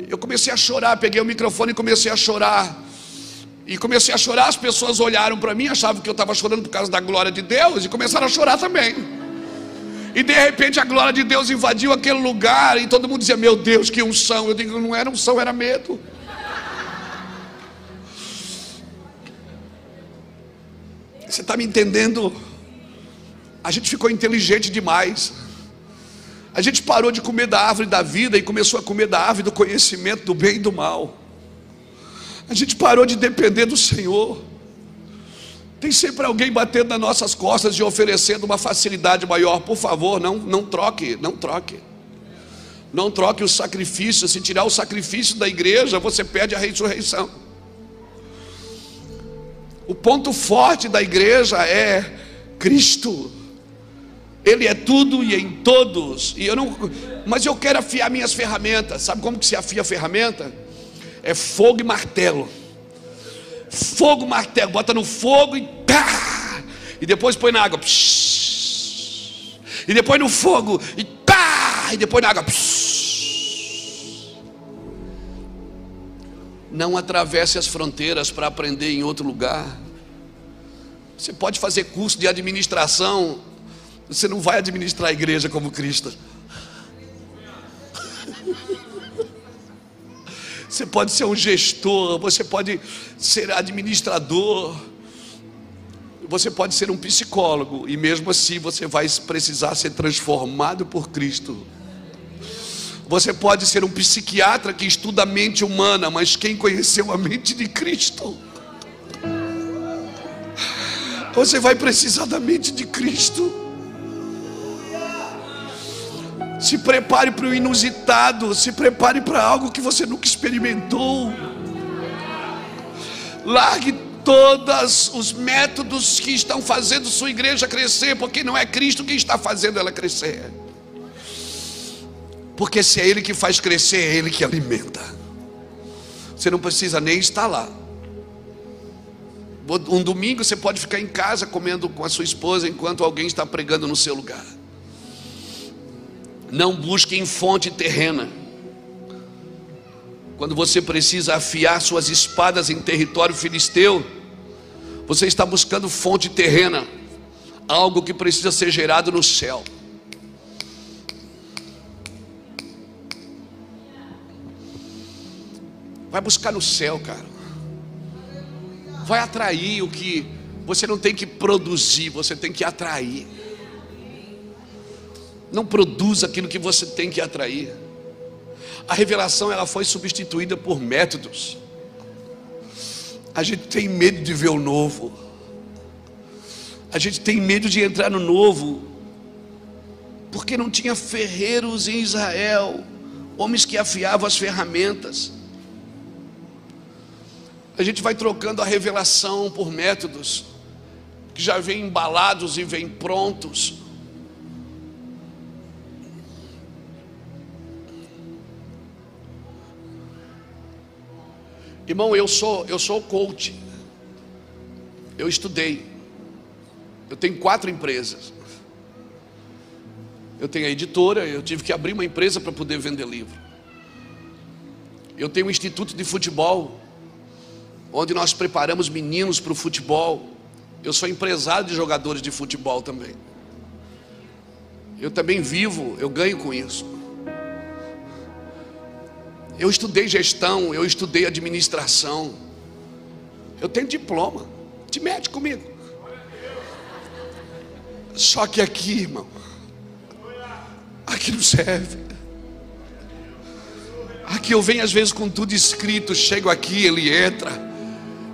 S1: Eu comecei a chorar, peguei o microfone e comecei a chorar. E comecei a chorar, as pessoas olharam para mim, achavam que eu estava chorando por causa da glória de Deus e começaram a chorar também. E de repente a glória de Deus invadiu aquele lugar e todo mundo dizia: Meu Deus, que unção. Eu digo: Não era unção, era medo. Você está me entendendo? A gente ficou inteligente demais. A gente parou de comer da árvore da vida e começou a comer da árvore do conhecimento do bem e do mal. A gente parou de depender do Senhor. Tem sempre alguém batendo nas nossas costas e oferecendo uma facilidade maior. Por favor, não, não troque, não troque. Não troque o sacrifício. Se tirar o sacrifício da igreja, você perde a ressurreição. O ponto forte da igreja é Cristo. Ele é tudo e em todos. E eu não, mas eu quero afiar minhas ferramentas. Sabe como que se afia a ferramenta? É fogo e martelo. Fogo, martelo, bota no fogo e pá! E depois põe na água. Psh, e depois no fogo e pá! E depois na água. Psh. Não atravesse as fronteiras para aprender em outro lugar. Você pode fazer curso de administração Você não vai administrar a igreja como Cristo. Você pode ser um gestor, você pode ser administrador, você pode ser um psicólogo, e mesmo assim você vai precisar ser transformado por Cristo. Você pode ser um psiquiatra que estuda a mente humana, mas quem conheceu a mente de Cristo? Você vai precisar da mente de Cristo. Se prepare para o inusitado, se prepare para algo que você nunca experimentou. Largue todos os métodos que estão fazendo sua igreja crescer, porque não é Cristo quem está fazendo ela crescer. Porque se é Ele que faz crescer, é Ele que alimenta. Você não precisa nem estar lá. Um domingo você pode ficar em casa comendo com a sua esposa enquanto alguém está pregando no seu lugar. Não busque em fonte terrena. Quando você precisa afiar suas espadas em território filisteu, você está buscando fonte terrena, algo que precisa ser gerado no céu. Vai buscar no céu, cara. Vai atrair o que você não tem que produzir, você tem que atrair. Não produza aquilo que você tem que atrair. A revelação ela foi substituída por métodos. A gente tem medo de ver o novo. A gente tem medo de entrar no novo. Porque não tinha ferreiros em Israel, homens que afiavam as ferramentas. A gente vai trocando a revelação por métodos que já vêm embalados e vêm prontos. Irmão, eu sou, eu sou coach. Eu estudei. Eu tenho quatro empresas. Eu tenho a editora, eu tive que abrir uma empresa para poder vender livro. Eu tenho um instituto de futebol onde nós preparamos meninos para o futebol. Eu sou empresário de jogadores de futebol também. Eu também vivo, eu ganho com isso. Eu estudei gestão, eu estudei administração. Eu tenho diploma. Te mete comigo. Só que aqui, irmão, aqui não serve. Aqui eu venho às vezes com tudo escrito, chego aqui, ele entra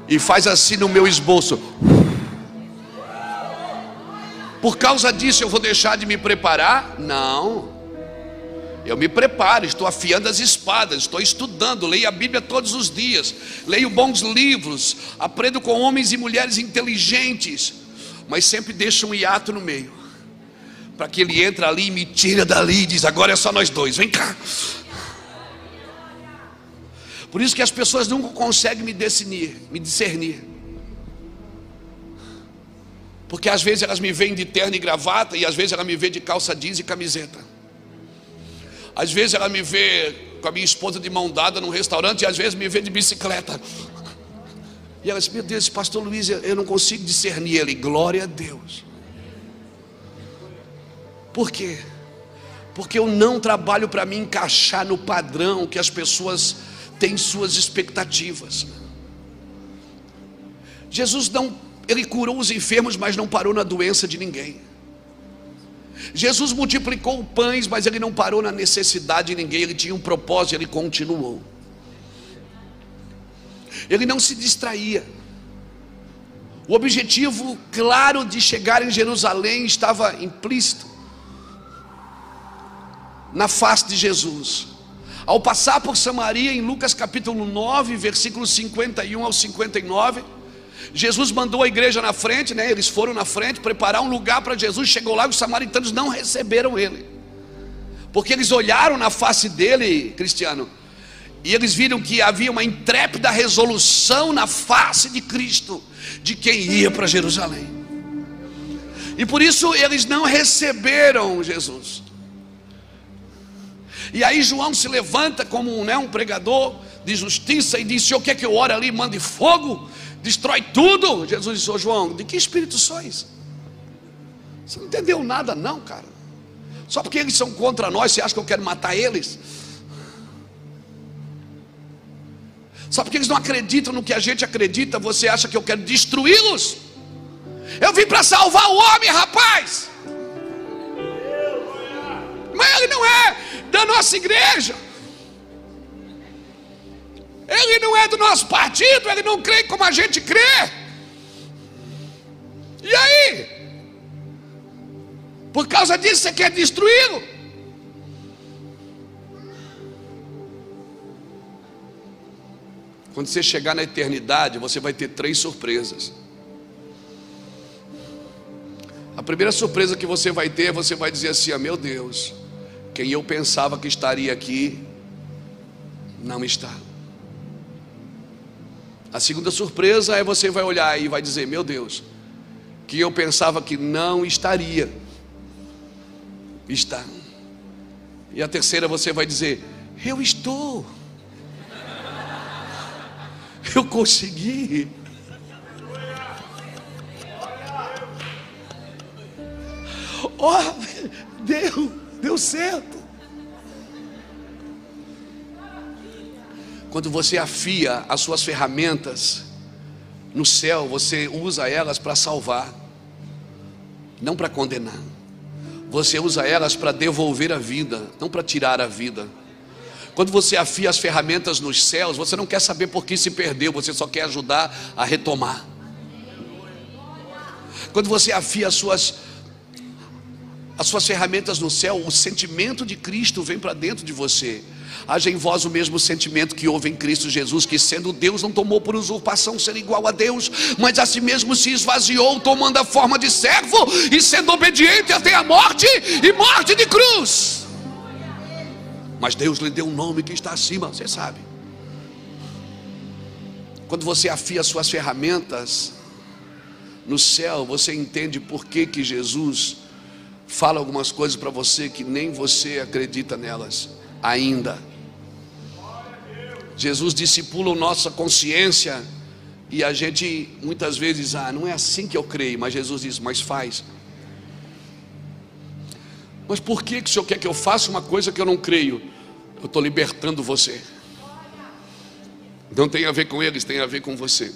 S1: e faz assim no meu esboço. Por causa disso eu vou deixar de me preparar? Não. Eu me preparo, estou afiando as espadas, estou estudando, leio a Bíblia todos os dias, leio bons livros, aprendo com homens e mulheres inteligentes, mas sempre deixo um hiato no meio, para que ele entre ali e me tira dali e diz: agora é só nós dois, vem cá. Por isso que as pessoas nunca conseguem me discernir, me discernir. Porque às vezes elas me veem de terno e gravata e às vezes elas me veem de calça jeans e camiseta. Às vezes ela me vê com a minha esposa de mão dada num restaurante e às vezes me vê de bicicleta. E ela diz: Meu Deus, pastor Luiz, eu não consigo discernir ele. Glória a Deus. Por quê? Porque eu não trabalho para me encaixar no padrão que as pessoas tem suas expectativas. Jesus não, ele curou os enfermos, mas não parou na doença de ninguém. Jesus multiplicou pães, mas ele não parou na necessidade de ninguém, ele tinha um propósito, ele continuou. Ele não se distraía. O objetivo claro de chegar em Jerusalém estava implícito na face de Jesus. Ao passar por Samaria, em Lucas capítulo 9, versículos 51 ao 59, Jesus mandou a igreja na frente, né? Eles foram na frente preparar um lugar para Jesus. Chegou lá, os samaritanos não receberam ele, porque eles olharam na face dele, Cristiano, e eles viram que havia uma intrépida resolução na face de Cristo, de quem ia para Jerusalém. E por isso eles não receberam Jesus. E aí João se levanta como né, um pregador de justiça e diz: O que é que eu oro ali? Mande fogo, destrói tudo. Jesus disse: Ô João, de que espírito sois? Você não entendeu nada, não, cara. Só porque eles são contra nós, você acha que eu quero matar eles? Só porque eles não acreditam no que a gente acredita, você acha que eu quero destruí-los? Eu vim para salvar o homem, rapaz. Mas ele não é da nossa igreja. Ele não é do nosso partido, ele não crê como a gente crê. E aí? Por causa disso você quer destruí-lo? Quando você chegar na eternidade, você vai ter três surpresas. A primeira surpresa que você vai ter, você vai dizer assim: ah, meu Deus, quem eu pensava que estaria aqui, não está. A segunda surpresa é você vai olhar e vai dizer: Meu Deus, que eu pensava que não estaria, está. E a terceira você vai dizer: Eu estou. Eu consegui. Oh, deu, deu certo. Quando você afia as suas ferramentas no céu, você usa elas para salvar, não para condenar. Você usa elas para devolver a vida, não para tirar a vida. Quando você afia as ferramentas nos céus, você não quer saber por que se perdeu, você só quer ajudar a retomar. Quando você afia as suas as suas ferramentas no céu, o sentimento de Cristo vem para dentro de você haja em vós o mesmo sentimento que houve em Cristo Jesus, que sendo Deus não tomou por usurpação ser igual a Deus, mas a si mesmo se esvaziou, tomando a forma de servo e sendo obediente até a morte e morte de cruz. Mas Deus lhe deu um nome que está acima, você sabe. Quando você afia suas ferramentas no céu, você entende por que que Jesus fala algumas coisas para você que nem você acredita nelas ainda. Jesus discipula nossa consciência e a gente muitas vezes, ah, não é assim que eu creio, mas Jesus diz, mas faz. Mas por que, que o Senhor quer que eu faça uma coisa que eu não creio? Eu estou libertando você. Não tem a ver com eles, tem a ver com você.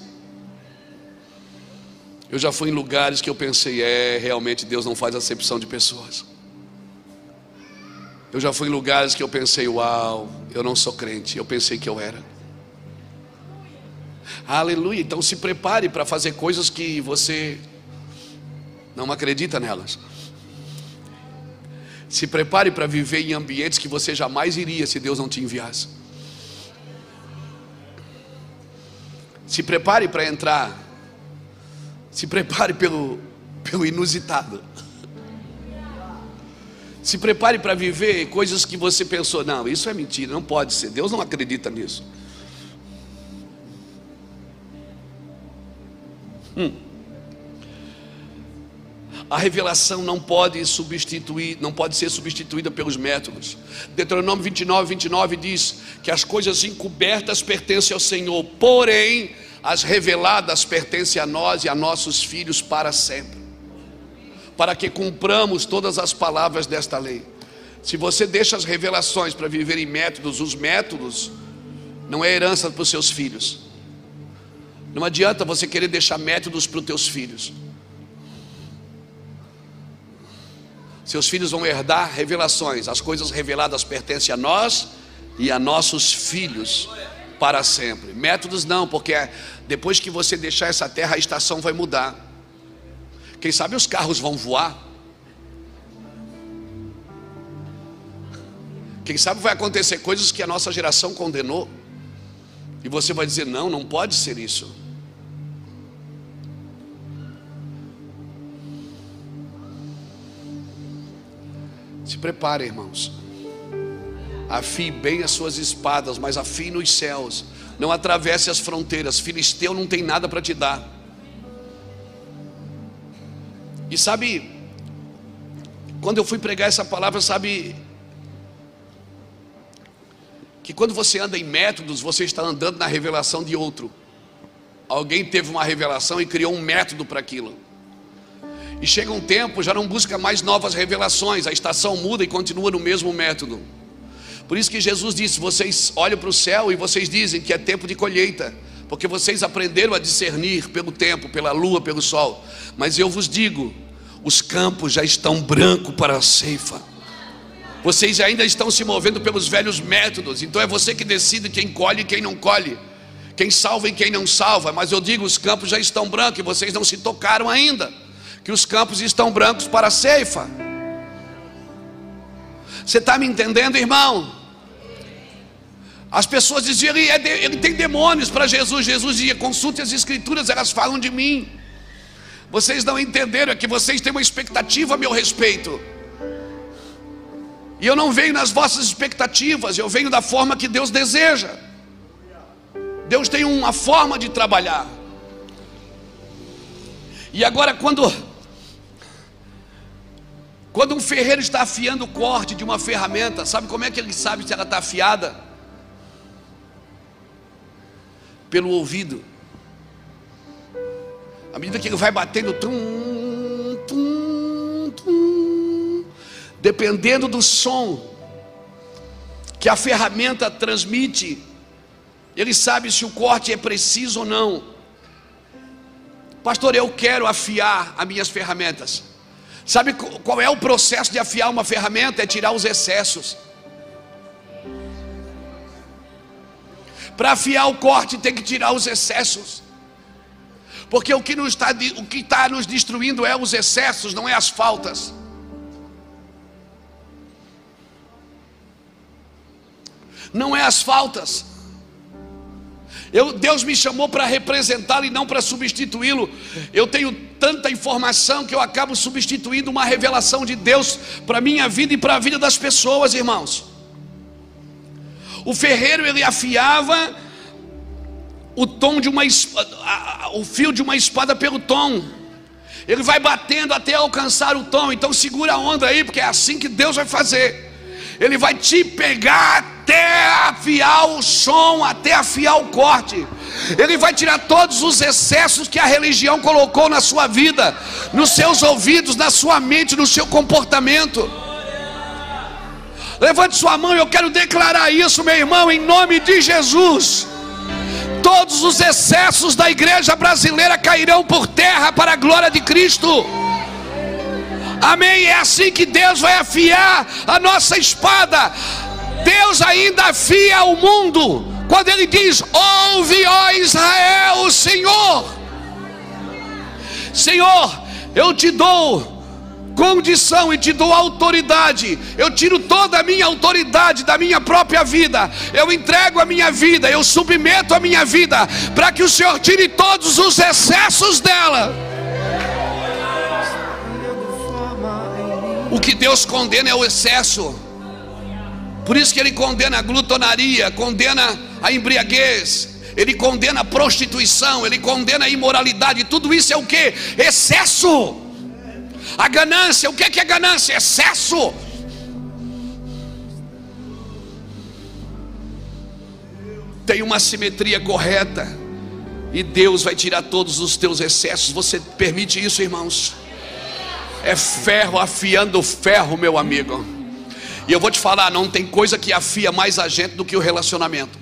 S1: Eu já fui em lugares que eu pensei, é, realmente Deus não faz acepção de pessoas. Eu já fui em lugares que eu pensei, uau, eu não sou crente, eu pensei que eu era. Aleluia. Então se prepare para fazer coisas que você não acredita nelas. Se prepare para viver em ambientes que você jamais iria se Deus não te enviasse. Se prepare para entrar. Se prepare pelo, pelo inusitado. Se prepare para viver coisas que você pensou, não, isso é mentira, não pode ser. Deus não acredita nisso. Hum. A revelação não pode substituir, não pode ser substituída pelos métodos. Deuteronômio 29, 29 diz que as coisas encobertas pertencem ao Senhor, porém as reveladas pertencem a nós e a nossos filhos para sempre para que cumpramos todas as palavras desta lei. Se você deixa as revelações para viver em métodos, os métodos não é herança para os seus filhos. Não adianta você querer deixar métodos para os teus filhos. Seus filhos vão herdar revelações. As coisas reveladas pertencem a nós e a nossos filhos para sempre. Métodos não, porque depois que você deixar essa terra, a estação vai mudar. Quem sabe os carros vão voar. Quem sabe vai acontecer coisas que a nossa geração condenou. E você vai dizer: não, não pode ser isso. Se prepare, irmãos. Afie bem as suas espadas, mas afie nos céus. Não atravesse as fronteiras. Filisteu não tem nada para te dar. E sabe, quando eu fui pregar essa palavra, sabe, que quando você anda em métodos, você está andando na revelação de outro. Alguém teve uma revelação e criou um método para aquilo. E chega um tempo, já não busca mais novas revelações, a estação muda e continua no mesmo método. Por isso que Jesus disse: vocês olham para o céu e vocês dizem que é tempo de colheita, porque vocês aprenderam a discernir pelo tempo, pela lua, pelo sol. Mas eu vos digo: os campos já estão brancos para a ceifa. Vocês ainda estão se movendo pelos velhos métodos, então é você que decide quem colhe e quem não colhe, quem salva e quem não salva. Mas eu digo: os campos já estão brancos e vocês não se tocaram ainda, que os campos estão brancos para a ceifa. Você está me entendendo, irmão? As pessoas diziam, ele, é ele tem demônios para Jesus. Jesus dizia: consulte as escrituras, elas falam de mim. Vocês não entenderam, é que vocês têm uma expectativa a meu respeito. E eu não venho nas vossas expectativas, eu venho da forma que Deus deseja. Deus tem uma forma de trabalhar. E agora, quando quando um ferreiro está afiando o corte de uma ferramenta, sabe como é que ele sabe se ela está afiada? Pelo ouvido. À medida que ele vai batendo, tum, tum, tum, dependendo do som que a ferramenta transmite, ele sabe se o corte é preciso ou não. Pastor, eu quero afiar as minhas ferramentas. Sabe qual é o processo de afiar uma ferramenta? É tirar os excessos. Para afiar o corte tem que tirar os excessos. Porque o que está, está nos destruindo é os excessos, não é as faltas. Não é as faltas. Eu, Deus me chamou para representá-lo e não para substituí-lo. Eu tenho tanta informação que eu acabo substituindo uma revelação de Deus para a minha vida e para a vida das pessoas, irmãos. O ferreiro ele afiava o tom de uma o fio de uma espada pelo tom. Ele vai batendo até alcançar o tom. Então segura a onda aí, porque é assim que Deus vai fazer. Ele vai te pegar até afiar o som, até afiar o corte. Ele vai tirar todos os excessos que a religião colocou na sua vida, nos seus ouvidos, na sua mente, no seu comportamento. Levante sua mão, eu quero declarar isso, meu irmão, em nome de Jesus. Todos os excessos da igreja brasileira cairão por terra para a glória de Cristo. Amém. É assim que Deus vai afiar a nossa espada. Deus ainda afia o mundo. Quando Ele diz: Ouve, ó Israel, o Senhor. Senhor, eu te dou condição e te dou autoridade. Eu tiro toda a minha autoridade da minha própria vida. Eu entrego a minha vida, eu submeto a minha vida para que o Senhor tire todos os excessos dela. O que Deus condena é o excesso. Por isso que ele condena a glutonaria, condena a embriaguez, ele condena a prostituição, ele condena a imoralidade. Tudo isso é o que? Excesso. A ganância, o que é, que é ganância? Excesso. Tem uma simetria correta. E Deus vai tirar todos os teus excessos. Você permite isso, irmãos? É ferro afiando ferro, meu amigo. E eu vou te falar, não tem coisa que afia mais a gente do que o relacionamento.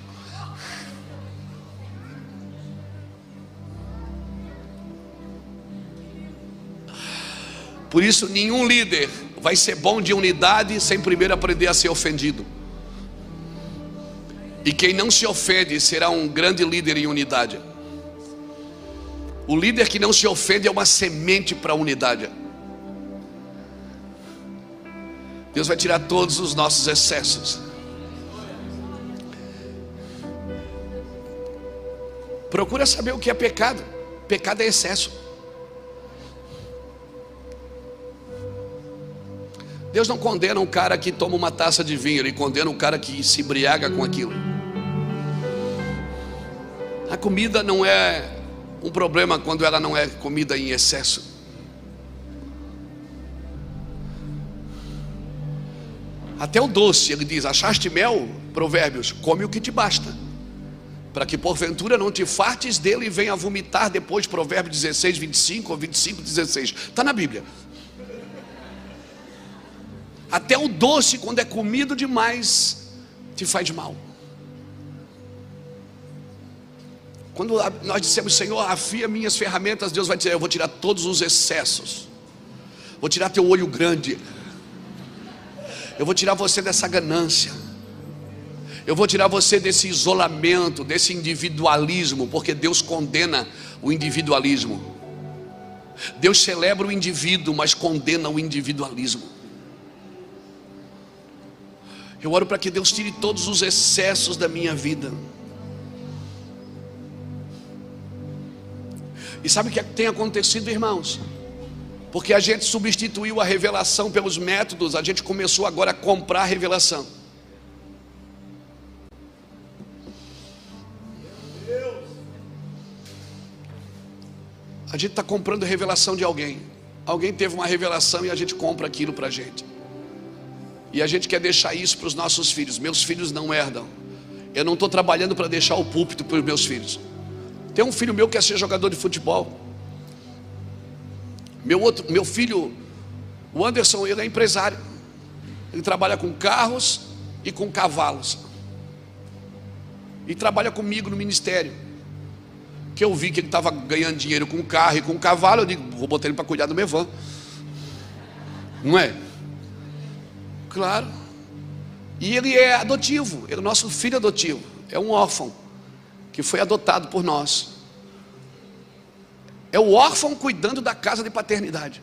S1: Por isso, nenhum líder vai ser bom de unidade sem primeiro aprender a ser ofendido. E quem não se ofende será um grande líder em unidade. O líder que não se ofende é uma semente para a unidade. Deus vai tirar todos os nossos excessos. Procura saber o que é pecado. Pecado é excesso. Deus não condena um cara que toma uma taça de vinho, ele condena um cara que se embriaga com aquilo. A comida não é um problema quando ela não é comida em excesso. Até o doce, ele diz: Achaste mel? Provérbios, come o que te basta. para que porventura não te fartes dele e venha vomitar depois, Provérbio 16, 25 ou 25, 16. Está na Bíblia. Até o doce, quando é comido demais, te faz mal. Quando nós dissemos, Senhor, afia minhas ferramentas, Deus vai dizer: Eu vou tirar todos os excessos, vou tirar teu olho grande, eu vou tirar você dessa ganância, eu vou tirar você desse isolamento, desse individualismo, porque Deus condena o individualismo. Deus celebra o indivíduo, mas condena o individualismo. Eu oro para que Deus tire todos os excessos da minha vida. E sabe o que é tem acontecido, irmãos? Porque a gente substituiu a revelação pelos métodos, a gente começou agora a comprar a revelação. A gente está comprando revelação de alguém. Alguém teve uma revelação e a gente compra aquilo para a gente. E a gente quer deixar isso para os nossos filhos. Meus filhos não herdam. Eu não estou trabalhando para deixar o púlpito para os meus filhos. Tem um filho meu que quer ser jogador de futebol. Meu, outro, meu filho, o Anderson, ele é empresário. Ele trabalha com carros e com cavalos. E trabalha comigo no ministério. Que eu vi que ele estava ganhando dinheiro com carro e com cavalo. Eu digo, vou botar ele para cuidar do meu van. Não é? Claro. E ele é adotivo, é o nosso filho adotivo, é um órfão que foi adotado por nós. É o órfão cuidando da casa de paternidade.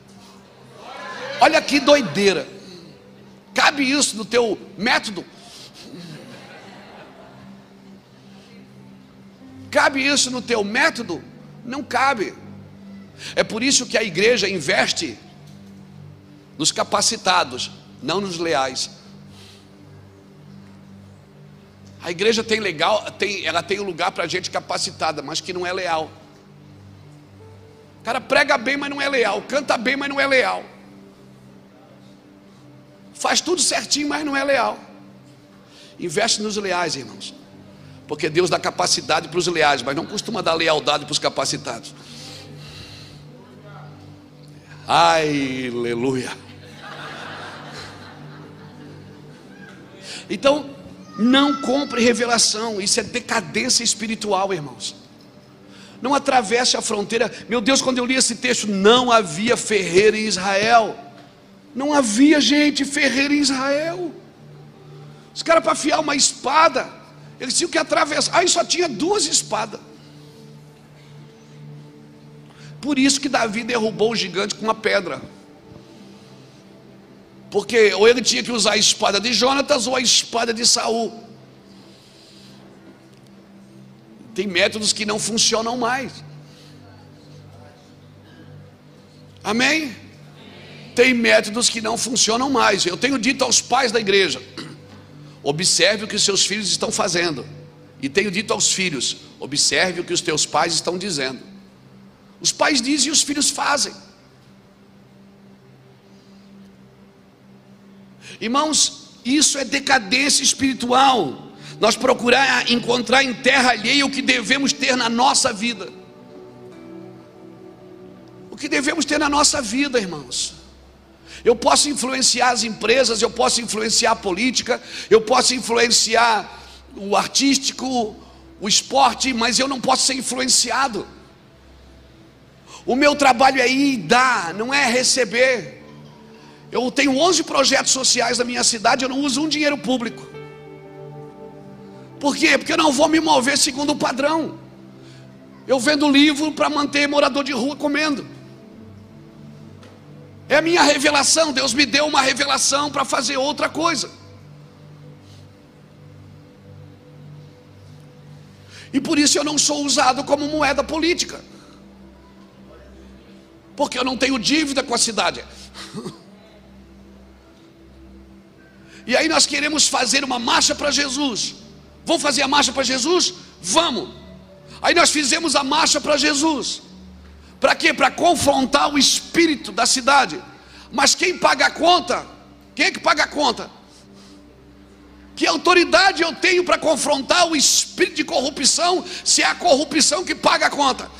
S1: Olha que doideira. Cabe isso no teu método? Cabe isso no teu método? Não cabe. É por isso que a igreja investe nos capacitados não nos leais. A igreja tem legal, tem, ela tem um lugar para gente capacitada, mas que não é leal. O cara prega bem, mas não é leal. Canta bem, mas não é leal. Faz tudo certinho, mas não é leal. Investe nos leais, irmãos. Porque Deus dá capacidade para os leais, mas não costuma dar lealdade para os capacitados. Aleluia. Então, não compre revelação, isso é decadência espiritual, irmãos. Não atravesse a fronteira. Meu Deus, quando eu li esse texto, não havia ferreira em Israel. Não havia gente ferreira em Israel. Os caras para afiar uma espada, eles tinham que atravessar. Aí só tinha duas espadas. Por isso que Davi derrubou o gigante com uma pedra. Porque ou ele tinha que usar a espada de Jonatas ou a espada de Saul. Tem métodos que não funcionam mais. Amém? Tem métodos que não funcionam mais. Eu tenho dito aos pais da igreja: observe o que seus filhos estão fazendo. E tenho dito aos filhos: observe o que os teus pais estão dizendo. Os pais dizem e os filhos fazem. Irmãos, isso é decadência espiritual. Nós procurar encontrar em terra alheia o que devemos ter na nossa vida. O que devemos ter na nossa vida, irmãos. Eu posso influenciar as empresas, eu posso influenciar a política, eu posso influenciar o artístico, o esporte, mas eu não posso ser influenciado. O meu trabalho é ir e dar, não é receber. Eu tenho 11 projetos sociais na minha cidade, eu não uso um dinheiro público. Por quê? Porque eu não vou me mover segundo o padrão. Eu vendo livro para manter morador de rua comendo. É a minha revelação. Deus me deu uma revelação para fazer outra coisa. E por isso eu não sou usado como moeda política. Porque eu não tenho dívida com a cidade. E aí nós queremos fazer uma marcha para Jesus. Vamos fazer a marcha para Jesus? Vamos. Aí nós fizemos a marcha para Jesus. Para quê? Para confrontar o espírito da cidade. Mas quem paga a conta? Quem é que paga a conta? Que autoridade eu tenho para confrontar o espírito de corrupção, se é a corrupção que paga a conta?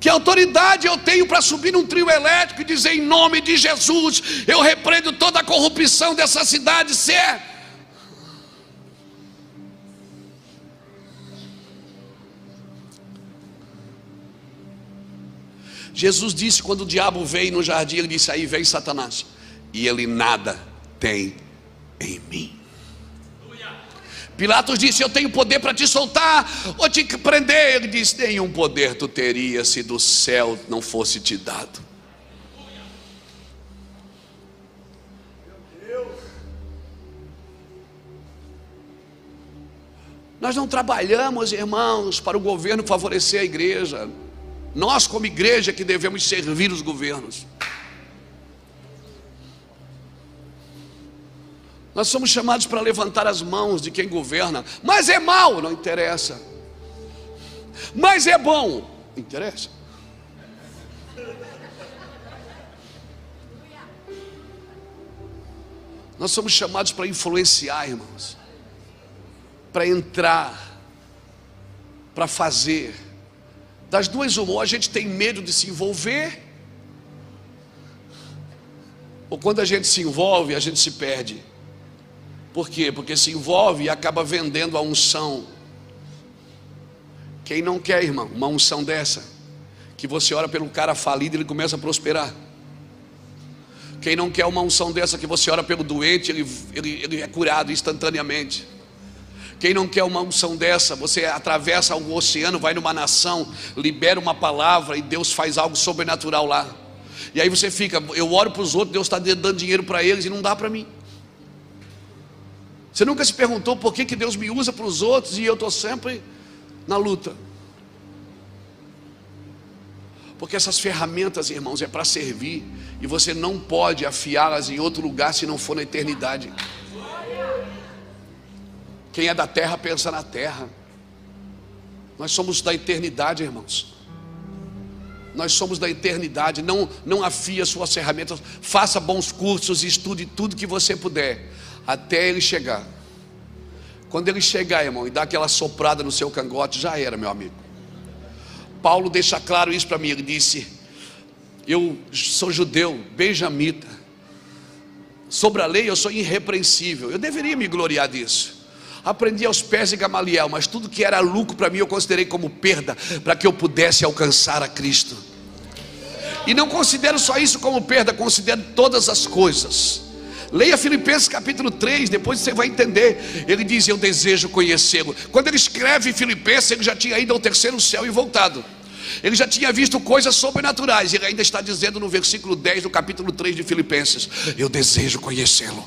S1: Que autoridade eu tenho para subir num trio elétrico e dizer em nome de Jesus, eu repreendo toda a corrupção dessa cidade, se é. Jesus disse quando o diabo veio no jardim, ele disse: Aí vem Satanás, e ele nada tem em mim. Pilatos disse: Eu tenho poder para te soltar ou te prender. Ele disse: Nenhum poder tu teria se do céu não fosse te dado. Nós não trabalhamos, irmãos, para o governo favorecer a igreja. Nós, como igreja, que devemos servir os governos. Nós somos chamados para levantar as mãos de quem governa, mas é mal, não interessa. Mas é bom, interessa. Nós somos chamados para influenciar, irmãos, para entrar, para fazer. Das duas, uma, a gente tem medo de se envolver, ou quando a gente se envolve, a gente se perde. Por quê? Porque se envolve e acaba vendendo a unção. Quem não quer, irmão, uma unção dessa? Que você ora pelo cara falido e ele começa a prosperar. Quem não quer uma unção dessa que você ora pelo doente, ele, ele, ele é curado instantaneamente. Quem não quer uma unção dessa, você atravessa o oceano, vai numa nação, libera uma palavra e Deus faz algo sobrenatural lá. E aí você fica, eu oro para os outros, Deus está dando dinheiro para eles e não dá para mim. Você nunca se perguntou por que, que Deus me usa para os outros e eu estou sempre na luta? Porque essas ferramentas, irmãos, é para servir e você não pode afiá-las em outro lugar se não for na eternidade. Quem é da terra pensa na terra. Nós somos da eternidade, irmãos. Nós somos da eternidade. Não, não afie as suas ferramentas. Faça bons cursos, estude tudo que você puder até ele chegar. Quando ele chegar, irmão, e dar aquela soprada no seu cangote, já era, meu amigo. Paulo deixa claro isso para mim. Ele disse: Eu sou judeu, benjamita. Sobre a lei eu sou irrepreensível. Eu deveria me gloriar disso. Aprendi aos pés de Gamaliel, mas tudo que era lucro para mim eu considerei como perda, para que eu pudesse alcançar a Cristo. E não considero só isso como perda, considero todas as coisas Leia Filipenses capítulo 3, depois você vai entender. Ele diz: Eu desejo conhecê-lo. Quando ele escreve Filipenses, ele já tinha ido ao terceiro céu e voltado. Ele já tinha visto coisas sobrenaturais. Ele ainda está dizendo no versículo 10 do capítulo 3 de Filipenses: Eu desejo conhecê-lo.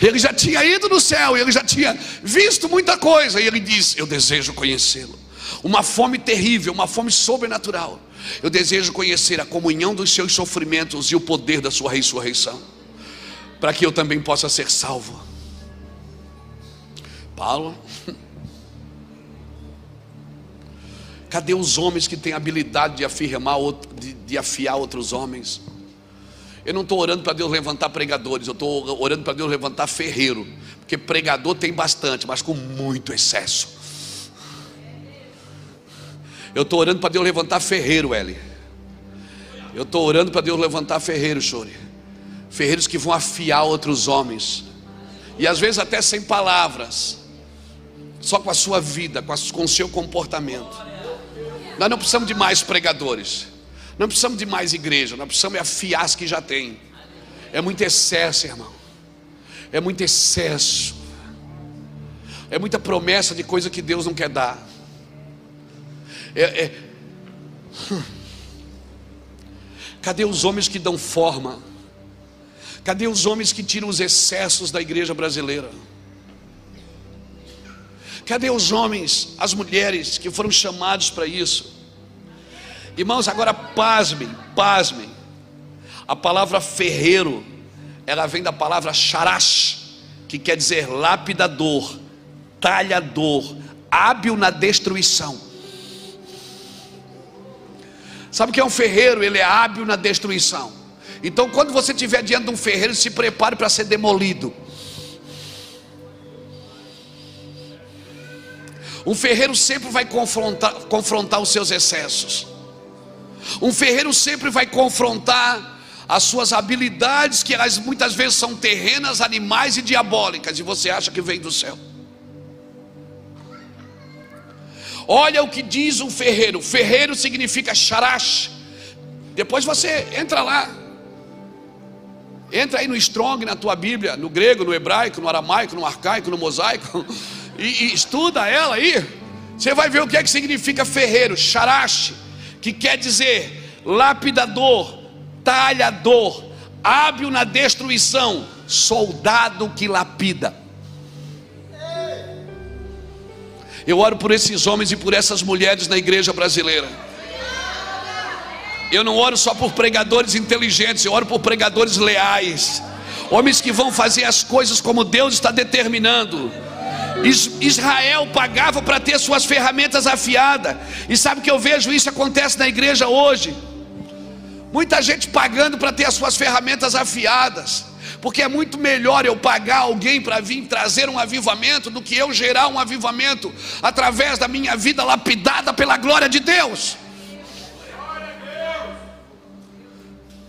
S1: Ele já tinha ido no céu, ele já tinha visto muita coisa. E ele diz: Eu desejo conhecê-lo. Uma fome terrível, uma fome sobrenatural. Eu desejo conhecer a comunhão dos seus sofrimentos e o poder da sua ressurreição para que eu também possa ser salvo. Paulo, cadê os homens que têm habilidade de afirmar, de, de afiar outros homens? Eu não estou orando para Deus levantar pregadores, eu estou orando para Deus levantar ferreiro, porque pregador tem bastante, mas com muito excesso. Eu estou orando para Deus levantar ferreiro, Eli. Eu estou orando para Deus levantar ferreiro, Chore ferreiros que vão afiar outros homens, e às vezes até sem palavras, só com a sua vida, com, o seu comportamento. Nós não precisamos de mais pregadores, não precisamos de mais igreja, nós precisamos afiar as que já tem. É muito excesso, irmão. É muito excesso. É muita promessa de coisa que Deus não quer dar. É, é... Hum. Cadê os homens que dão forma? Cadê os homens que tiram os excessos da igreja brasileira? Cadê os homens, as mulheres que foram chamados para isso? Irmãos, agora pasmem, pasmem. A palavra ferreiro, ela vem da palavra charash, que quer dizer lapidador, talhador, hábil na destruição. Sabe o que é um ferreiro? Ele é hábil na destruição. Então, quando você estiver diante de um ferreiro, se prepare para ser demolido. Um ferreiro sempre vai confrontar, confrontar os seus excessos. Um ferreiro sempre vai confrontar as suas habilidades, que elas muitas vezes são terrenas, animais e diabólicas, e você acha que vem do céu. Olha o que diz um ferreiro. Ferreiro significa sharash. Depois você entra lá. Entra aí no Strong, na tua Bíblia, no grego, no hebraico, no aramaico, no arcaico, no mosaico, e, e estuda ela aí. Você vai ver o que é que significa ferreiro, sharash, que quer dizer lapidador, talhador, hábil na destruição, soldado que lapida. Eu oro por esses homens e por essas mulheres na igreja brasileira. Eu não oro só por pregadores inteligentes, eu oro por pregadores leais, homens que vão fazer as coisas como Deus está determinando. Israel pagava para ter suas ferramentas afiadas, e sabe que eu vejo isso acontece na igreja hoje. Muita gente pagando para ter as suas ferramentas afiadas porque é muito melhor eu pagar alguém para vir trazer um avivamento do que eu gerar um avivamento através da minha vida lapidada pela glória de Deus.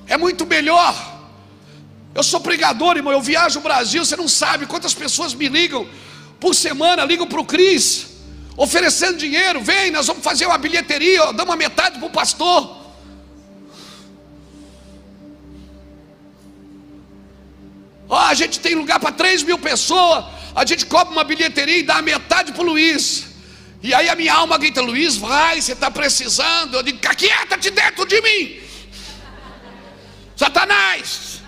S1: É muito melhor. Eu sou pregador, irmão. Eu viajo o Brasil. Você não sabe quantas pessoas me ligam por semana, ligam para o Cris, oferecendo dinheiro. Vem, nós vamos fazer uma bilheteria, damos uma metade para o pastor. Ó, a gente tem lugar para 3 mil pessoas. A gente cobra uma bilheteria e dá a metade para o Luiz. E aí a minha alma grita: Luiz, vai, você está precisando. Eu digo: quieta-te dentro de mim, Satanás.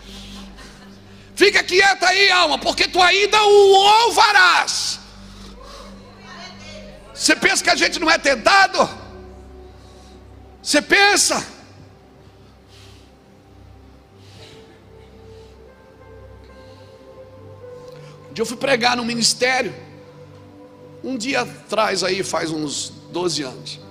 S1: Fica quieta aí, alma, porque tu ainda o louvarás. Você pensa que a gente não é tentado? Você pensa? dia eu fui pregar no ministério. Um dia atrás aí, faz uns 12 anos.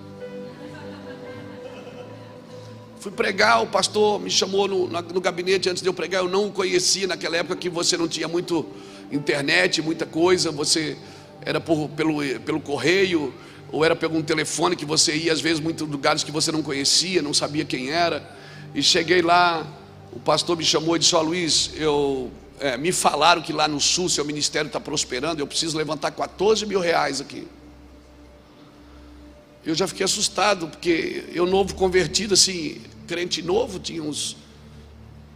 S1: Fui pregar, o pastor me chamou no, no, gabinete antes de eu pregar. Eu não o conhecia naquela época que você não tinha muito internet, muita coisa. Você era por, pelo, pelo correio, ou era pelo telefone que você ia, às vezes, muitos lugares que você não conhecia, não sabia quem era. E cheguei lá, o pastor me chamou e disse: Ó oh, Luiz, eu é, me falaram que lá no sul seu ministério está prosperando, eu preciso levantar 14 mil reais aqui. Eu já fiquei assustado, porque eu novo convertido, assim, crente novo, tinha uns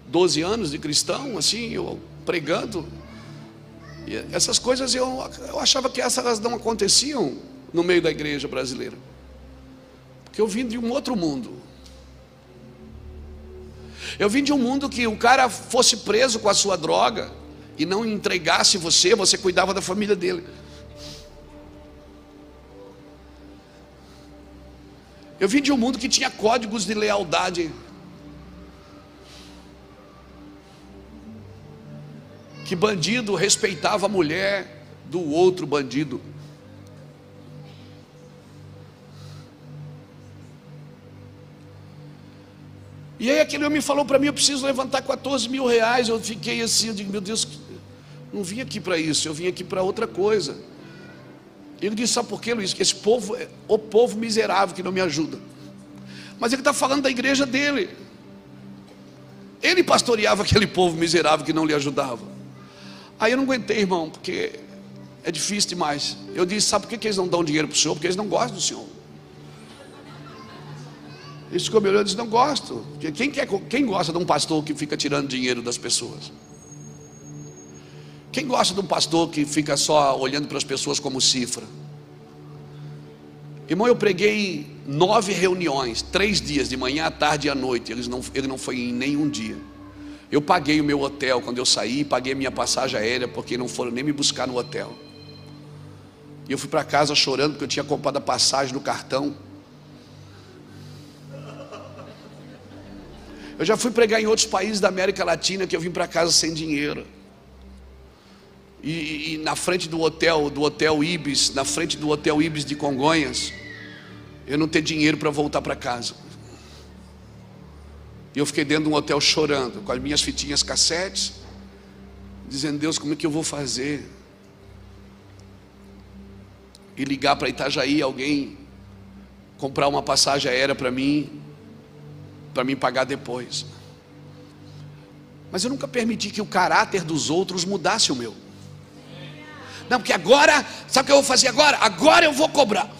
S1: 12 anos de cristão, assim, eu pregando. E essas coisas eu, eu achava que essas não aconteciam no meio da igreja brasileira. Porque eu vim de um outro mundo. Eu vim de um mundo que o cara fosse preso com a sua droga e não entregasse você, você cuidava da família dele. Eu vim de um mundo que tinha códigos de lealdade. Que bandido respeitava a mulher do outro bandido. E aí aquele homem falou para mim, eu preciso levantar 14 mil reais. Eu fiquei assim, eu digo, meu Deus, não vim aqui para isso, eu vim aqui para outra coisa. Ele disse, sabe por quê, Luiz? Que esse povo é o povo miserável que não me ajuda. Mas ele está falando da igreja dele. Ele pastoreava aquele povo miserável que não lhe ajudava. Aí eu não aguentei, irmão, porque é difícil demais. Eu disse, sabe por que eles não dão dinheiro para o senhor? Porque eles não gostam do senhor. Eles ficou me olhando e disse: Não gosto. Quem, quer, quem gosta de um pastor que fica tirando dinheiro das pessoas? Quem gosta de um pastor que fica só olhando para as pessoas como cifra? Irmão, eu preguei nove reuniões, três dias, de manhã à tarde e à noite. Ele não, ele não foi em nenhum dia. Eu paguei o meu hotel quando eu saí, paguei a minha passagem aérea, porque não foram nem me buscar no hotel. E eu fui para casa chorando porque eu tinha comprado a passagem no cartão. Eu já fui pregar em outros países da América Latina que eu vim para casa sem dinheiro. E, e, na frente do hotel, do hotel Ibis, na frente do hotel Ibis de Congonhas, eu não ter dinheiro para voltar para casa. E eu fiquei dentro de um hotel chorando, com as minhas fitinhas cassetes, dizendo: Deus, como é que eu vou fazer? E ligar para Itajaí, alguém comprar uma passagem aérea para mim, para mim pagar depois. Mas eu nunca permiti que o caráter dos outros mudasse o meu. Não, porque agora, sabe o que eu vou fazer agora? Agora eu vou cobrar.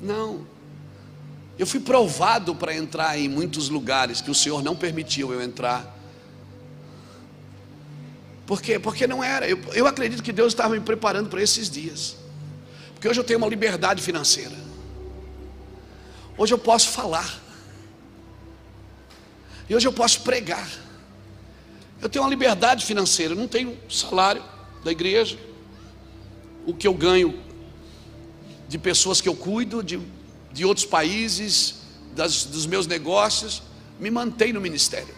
S1: Não. Eu fui provado para entrar em muitos lugares que o Senhor não permitiu eu entrar. Por quê? Porque não era. Eu, eu acredito que Deus estava me preparando para esses dias. Porque hoje eu tenho uma liberdade financeira. Hoje eu posso falar. E hoje eu posso pregar. Eu tenho uma liberdade financeira, eu não tenho salário da igreja. O que eu ganho de pessoas que eu cuido, de, de outros países, das, dos meus negócios, me mantém no ministério.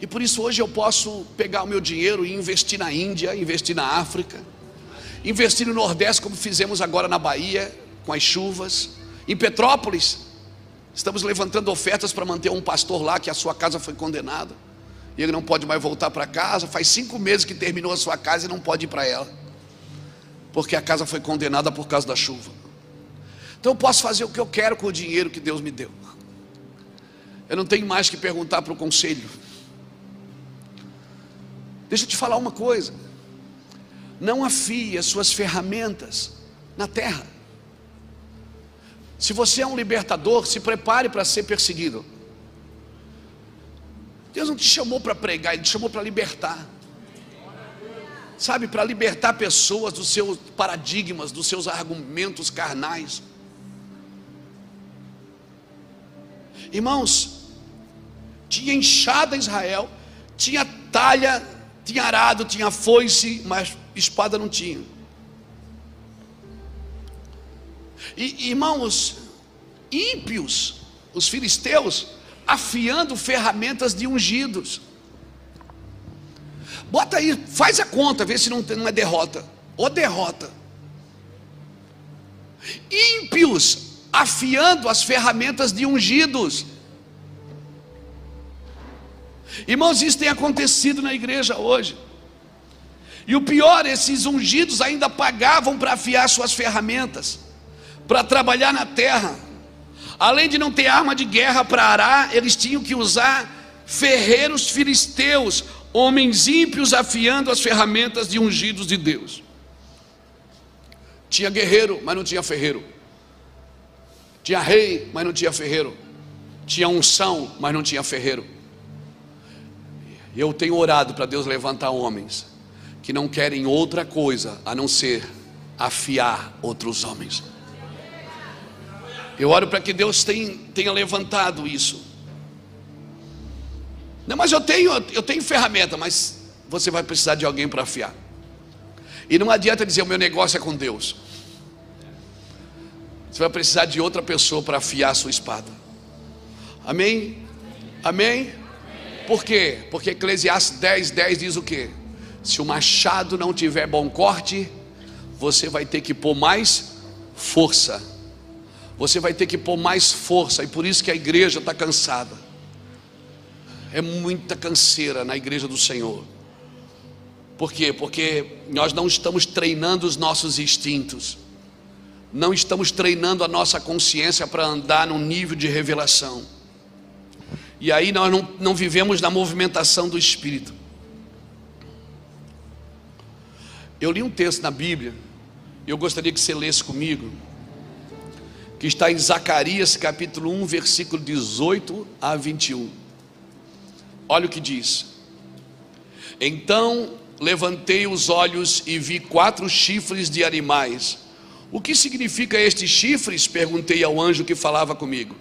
S1: E por isso hoje eu posso pegar o meu dinheiro e investir na Índia, investir na África, investir no Nordeste, como fizemos agora na Bahia, com as chuvas, em Petrópolis, Estamos levantando ofertas para manter um pastor lá que a sua casa foi condenada. E ele não pode mais voltar para casa. Faz cinco meses que terminou a sua casa e não pode ir para ela. Porque a casa foi condenada por causa da chuva. Então eu posso fazer o que eu quero com o dinheiro que Deus me deu. Eu não tenho mais que perguntar para o conselho. Deixa eu te falar uma coisa. Não afie as suas ferramentas na terra. Se você é um libertador, se prepare para ser perseguido. Deus não te chamou para pregar, Ele te chamou para libertar. Sabe, para libertar pessoas dos seus paradigmas, dos seus argumentos carnais. Irmãos, tinha enxada Israel, tinha talha, tinha arado, tinha foice, mas espada não tinha. E irmãos, ímpios, os filisteus, afiando ferramentas de ungidos. Bota aí, faz a conta, vê se não, não é derrota. Ou derrota. Ímpios afiando as ferramentas de ungidos. Irmãos, isso tem acontecido na igreja hoje. E o pior, esses ungidos ainda pagavam para afiar suas ferramentas para trabalhar na terra. Além de não ter arma de guerra para arar, eles tinham que usar ferreiros filisteus, homens ímpios afiando as ferramentas de ungidos de Deus. Tinha guerreiro, mas não tinha ferreiro. Tinha rei, mas não tinha ferreiro. Tinha unção, mas não tinha ferreiro. Eu tenho orado para Deus levantar homens que não querem outra coisa a não ser afiar outros homens. Eu oro para que Deus tenha, tenha levantado isso. Não, mas eu tenho, eu tenho ferramenta, mas você vai precisar de alguém para afiar. E não adianta dizer o meu negócio é com Deus. Você vai precisar de outra pessoa para afiar a sua espada. Amém? Amém? Por quê? Porque Eclesiastes 10, 10 diz o quê? Se o machado não tiver bom corte, você vai ter que pôr mais força você vai ter que pôr mais força, e por isso que a igreja está cansada. É muita canseira na igreja do Senhor. Por quê? Porque nós não estamos treinando os nossos instintos, não estamos treinando a nossa consciência para andar num nível de revelação. E aí nós não, não vivemos na movimentação do Espírito. Eu li um texto na Bíblia, e eu gostaria que você lesse comigo que está em Zacarias capítulo 1, versículo 18 a 21. Olha o que diz: Então levantei os olhos e vi quatro chifres de animais. O que significa estes chifres? Perguntei ao anjo que falava comigo.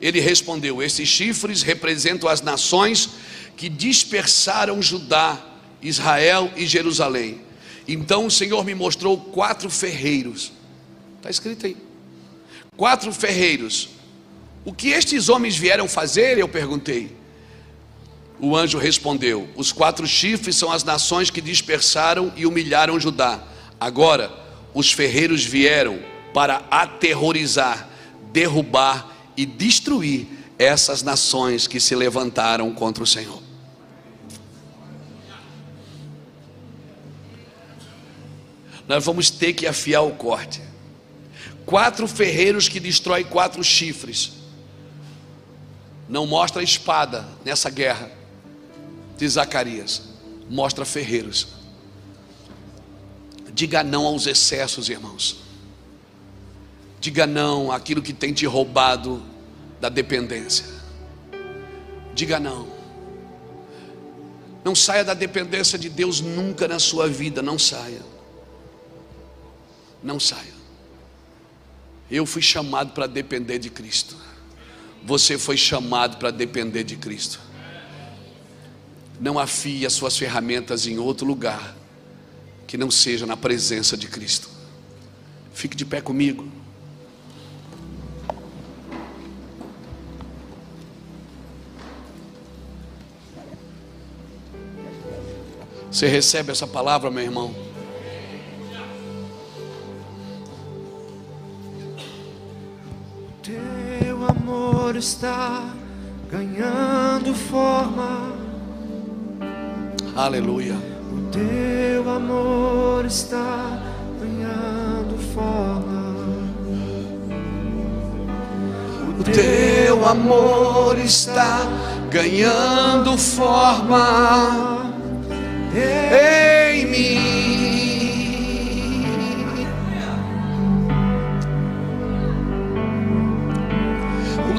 S1: Ele respondeu: Estes chifres representam as nações que dispersaram Judá, Israel e Jerusalém. Então o Senhor me mostrou quatro ferreiros. Está escrito aí quatro ferreiros. O que estes homens vieram fazer? Eu perguntei. O anjo respondeu: Os quatro chifres são as nações que dispersaram e humilharam Judá. Agora, os ferreiros vieram para aterrorizar, derrubar e destruir essas nações que se levantaram contra o Senhor. Nós vamos ter que afiar o corte. Quatro ferreiros que destroem quatro chifres. Não mostra espada nessa guerra de Zacarias, mostra ferreiros. Diga não aos excessos, irmãos. Diga não àquilo que tem te roubado da dependência. Diga não. Não saia da dependência de Deus nunca na sua vida, não saia. Não saia. Eu fui chamado para depender de Cristo. Você foi chamado para depender de Cristo. Não afie as suas ferramentas em outro lugar que não seja na presença de Cristo. Fique de pé comigo. Você recebe essa palavra, meu irmão?
S2: Amor está ganhando forma.
S1: Aleluia.
S2: O teu amor está ganhando forma.
S1: O teu amor está ganhando forma em mim.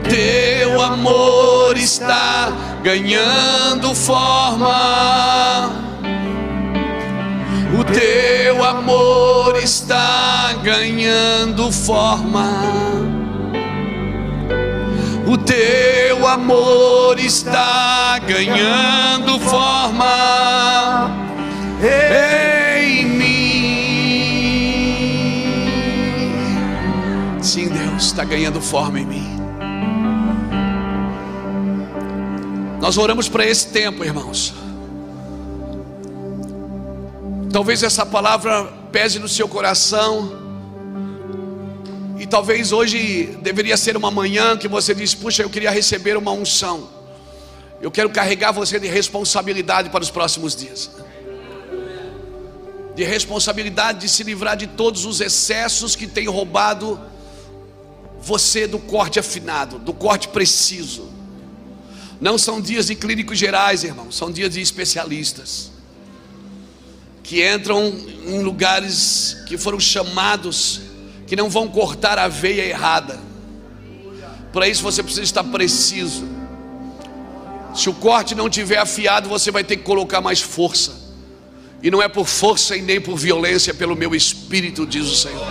S1: Teu amor está ganhando forma. O teu amor está ganhando forma. O teu amor está ganhando forma em mim. Sim, Deus está ganhando forma em mim. Nós oramos para esse tempo, irmãos. Talvez essa palavra pese no seu coração. E talvez hoje deveria ser uma manhã que você diz: Puxa, eu queria receber uma unção. Eu quero carregar você de responsabilidade para os próximos dias. De responsabilidade de se livrar de todos os excessos que têm roubado você do corte afinado, do corte preciso. Não são dias de clínicos gerais, irmão, são dias de especialistas que entram em lugares que foram chamados que não vão cortar a veia errada. Para isso você precisa estar preciso. Se o corte não tiver afiado, você vai ter que colocar mais força. E não é por força e nem por violência, é pelo meu espírito, diz o Senhor.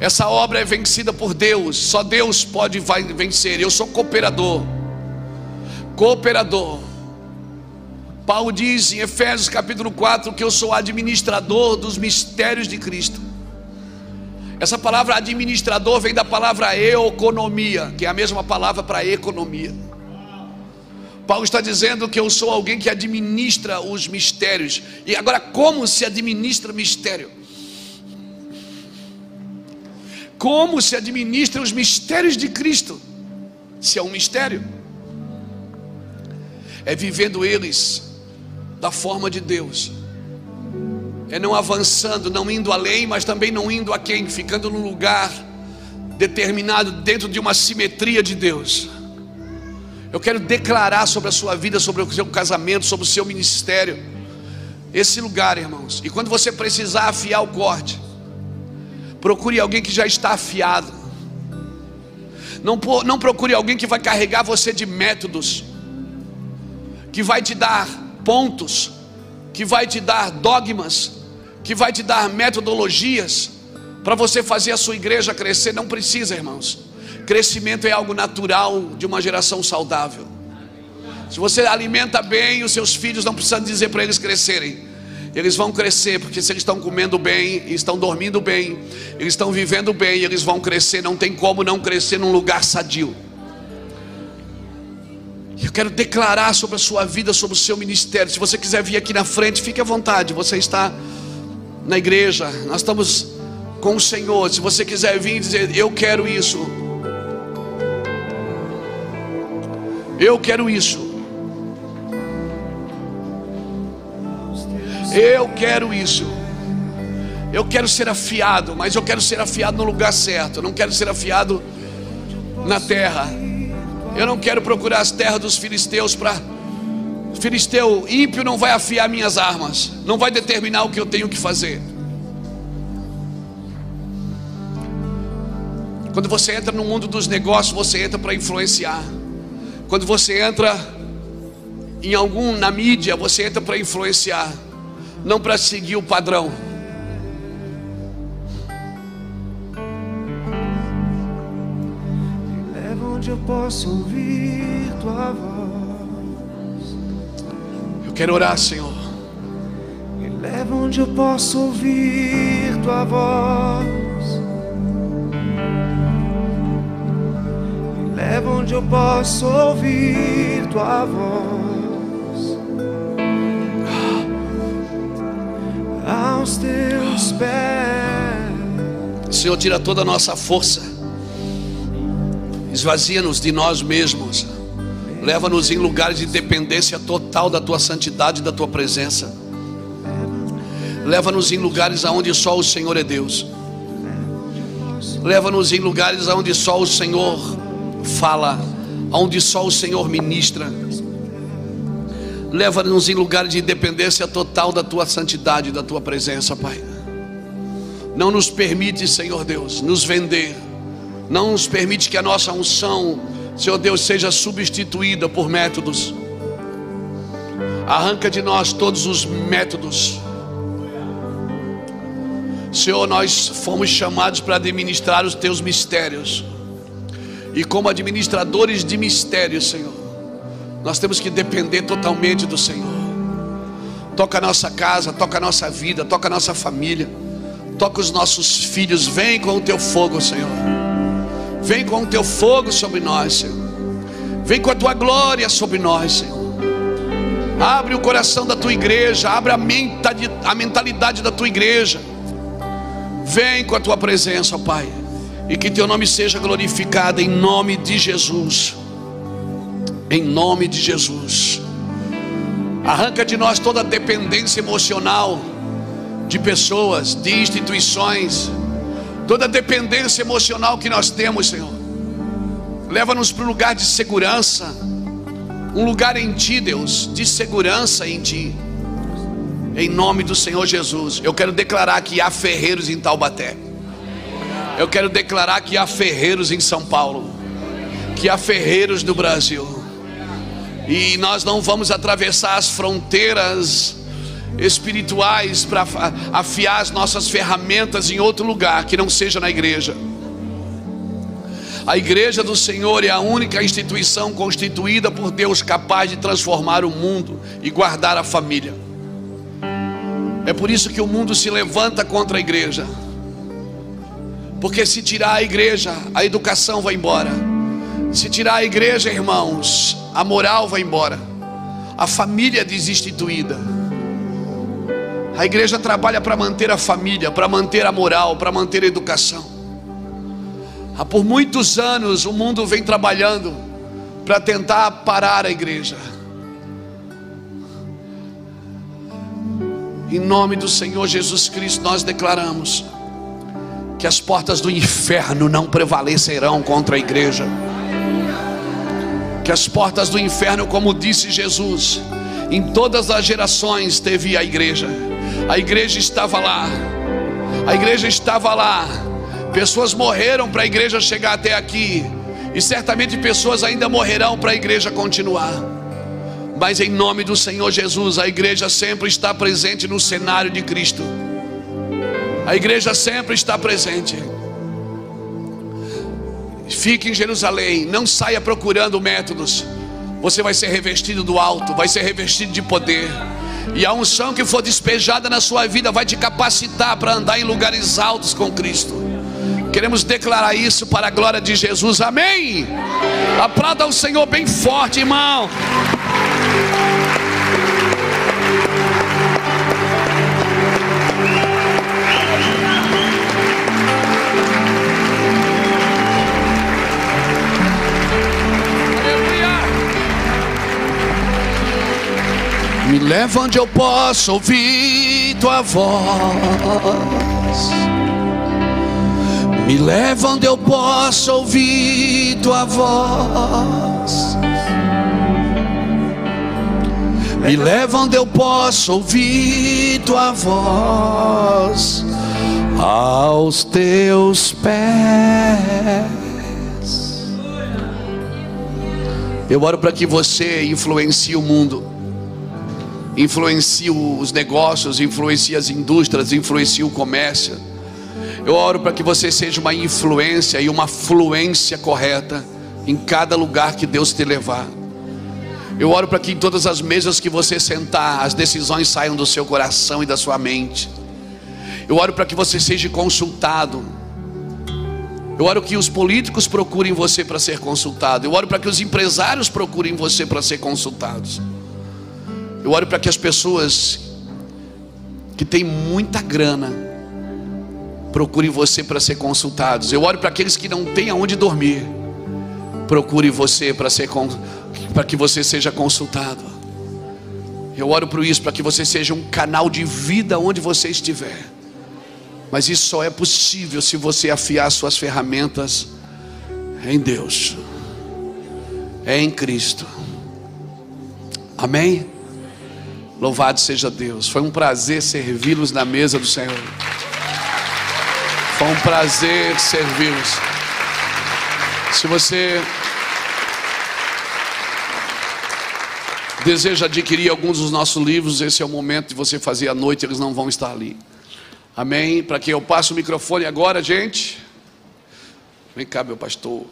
S1: Essa obra é vencida por Deus, só Deus pode vencer. Eu sou cooperador. Cooperador. Paulo diz em Efésios capítulo 4 que eu sou administrador dos mistérios de Cristo. Essa palavra administrador vem da palavra economia, que é a mesma palavra para economia. Paulo está dizendo que eu sou alguém que administra os mistérios. E agora, como se administra mistério? Como se administra os mistérios de Cristo? Se é um mistério, é vivendo eles da forma de Deus é não avançando, não indo além, mas também não indo a quem, ficando no lugar determinado dentro de uma simetria de Deus. Eu quero declarar sobre a sua vida, sobre o seu casamento, sobre o seu ministério, esse lugar, irmãos. E quando você precisar afiar o corte, procure alguém que já está afiado. Não, não procure alguém que vai carregar você de métodos, que vai te dar pontos, que vai te dar dogmas, que vai te dar metodologias para você fazer a sua igreja crescer. Não precisa, irmãos. Crescimento é algo natural de uma geração saudável. Se você alimenta bem, os seus filhos não precisam dizer para eles crescerem. Eles vão crescer, porque se eles estão comendo bem, estão dormindo bem, eles estão vivendo bem, eles vão crescer. Não tem como não crescer num lugar sadio. Eu quero declarar sobre a sua vida, sobre o seu ministério. Se você quiser vir aqui na frente, fique à vontade. Você está na igreja, nós estamos com o Senhor. Se você quiser vir e dizer, eu quero isso, Eu quero isso. Eu quero isso. Eu quero ser afiado, mas eu quero ser afiado no lugar certo. Eu não quero ser afiado na terra. Eu não quero procurar as terras dos filisteus para. Filisteu ímpio não vai afiar minhas armas, não vai determinar o que eu tenho que fazer. Quando você entra no mundo dos negócios, você entra para influenciar. Quando você entra em algum na mídia, você entra para influenciar, não para seguir o padrão.
S2: Onde eu posso ouvir tua voz.
S1: Eu quero orar, Senhor.
S2: Me leva onde eu posso ouvir tua voz. Me leva onde eu posso ouvir tua voz. Aos teus pés.
S1: Senhor, tira toda a nossa força Esvazia-nos de nós mesmos. Leva-nos em lugares de dependência total da tua santidade e da tua presença. Leva-nos em lugares aonde só o Senhor é Deus. Leva-nos em lugares aonde só o Senhor fala, aonde só o Senhor ministra. Leva-nos em lugares de dependência total da tua santidade e da tua presença, Pai. Não nos permite, Senhor Deus, nos vender não nos permite que a nossa unção, Senhor Deus, seja substituída por métodos. Arranca de nós todos os métodos. Senhor, nós fomos chamados para administrar os teus mistérios. E como administradores de mistérios, Senhor, nós temos que depender totalmente do Senhor. Toca a nossa casa, toca a nossa vida, toca a nossa família, toca os nossos filhos. Vem com o teu fogo, Senhor. Vem com o teu fogo sobre nós, Senhor. Vem com a tua glória sobre nós, Senhor. Abre o coração da tua igreja, abre a mentalidade da tua igreja. Vem com a tua presença, Pai. E que teu nome seja glorificado em nome de Jesus. Em nome de Jesus. Arranca de nós toda dependência emocional de pessoas, de instituições toda dependência emocional que nós temos, Senhor. Leva-nos para um lugar de segurança, um lugar em Ti, Deus, de segurança em Ti. Em nome do Senhor Jesus, eu quero declarar que há ferreiros em Taubaté. Eu quero declarar que há ferreiros em São Paulo, que há ferreiros no Brasil. E nós não vamos atravessar as fronteiras espirituais para afiar as nossas ferramentas em outro lugar que não seja na igreja. A igreja do Senhor é a única instituição constituída por Deus capaz de transformar o mundo e guardar a família. É por isso que o mundo se levanta contra a igreja. Porque se tirar a igreja, a educação vai embora. Se tirar a igreja, irmãos, a moral vai embora. A família é desinstituída. A igreja trabalha para manter a família, para manter a moral, para manter a educação. Há por muitos anos o mundo vem trabalhando para tentar parar a igreja. Em nome do Senhor Jesus Cristo, nós declaramos que as portas do inferno não prevalecerão contra a igreja. Que as portas do inferno, como disse Jesus, em todas as gerações teve a igreja a igreja estava lá. A igreja estava lá. Pessoas morreram para a igreja chegar até aqui. E certamente pessoas ainda morrerão para a igreja continuar. Mas em nome do Senhor Jesus, a igreja sempre está presente no cenário de Cristo. A igreja sempre está presente. Fique em Jerusalém, não saia procurando métodos. Você vai ser revestido do alto, vai ser revestido de poder. E a unção que for despejada na sua vida vai te capacitar para andar em lugares altos com Cristo. Queremos declarar isso para a glória de Jesus. Amém. Aplauda o Senhor bem forte, irmão. Me leva onde eu posso ouvir tua voz. Me leva onde eu posso ouvir tua voz. Me leva onde eu posso ouvir tua voz. Aos teus pés. Eu oro para que você influencie o mundo, influencie os negócios, influencie as indústrias, influencie o comércio. Eu oro para que você seja uma influência e uma fluência correta em cada lugar que Deus te levar. Eu oro para que em todas as mesas que você sentar, as decisões saiam do seu coração e da sua mente. Eu oro para que você seja consultado eu oro que os políticos procurem você para ser consultado. Eu oro para que os empresários procurem você para ser consultados. Eu oro para que as pessoas que têm muita grana procurem você para ser consultados. Eu oro para aqueles que não têm aonde dormir. Procure você para ser para que você seja consultado. Eu oro por isso para que você seja um canal de vida onde você estiver. Mas isso só é possível se você afiar suas ferramentas em Deus, é em Cristo. Amém? Louvado seja Deus. Foi um prazer servi-los na mesa do Senhor. Foi um prazer servi-los. Se você deseja adquirir alguns dos nossos livros, esse é o momento de você fazer à noite, eles não vão estar ali. Amém? Para que eu passe o microfone agora, gente. Vem cá, meu pastor.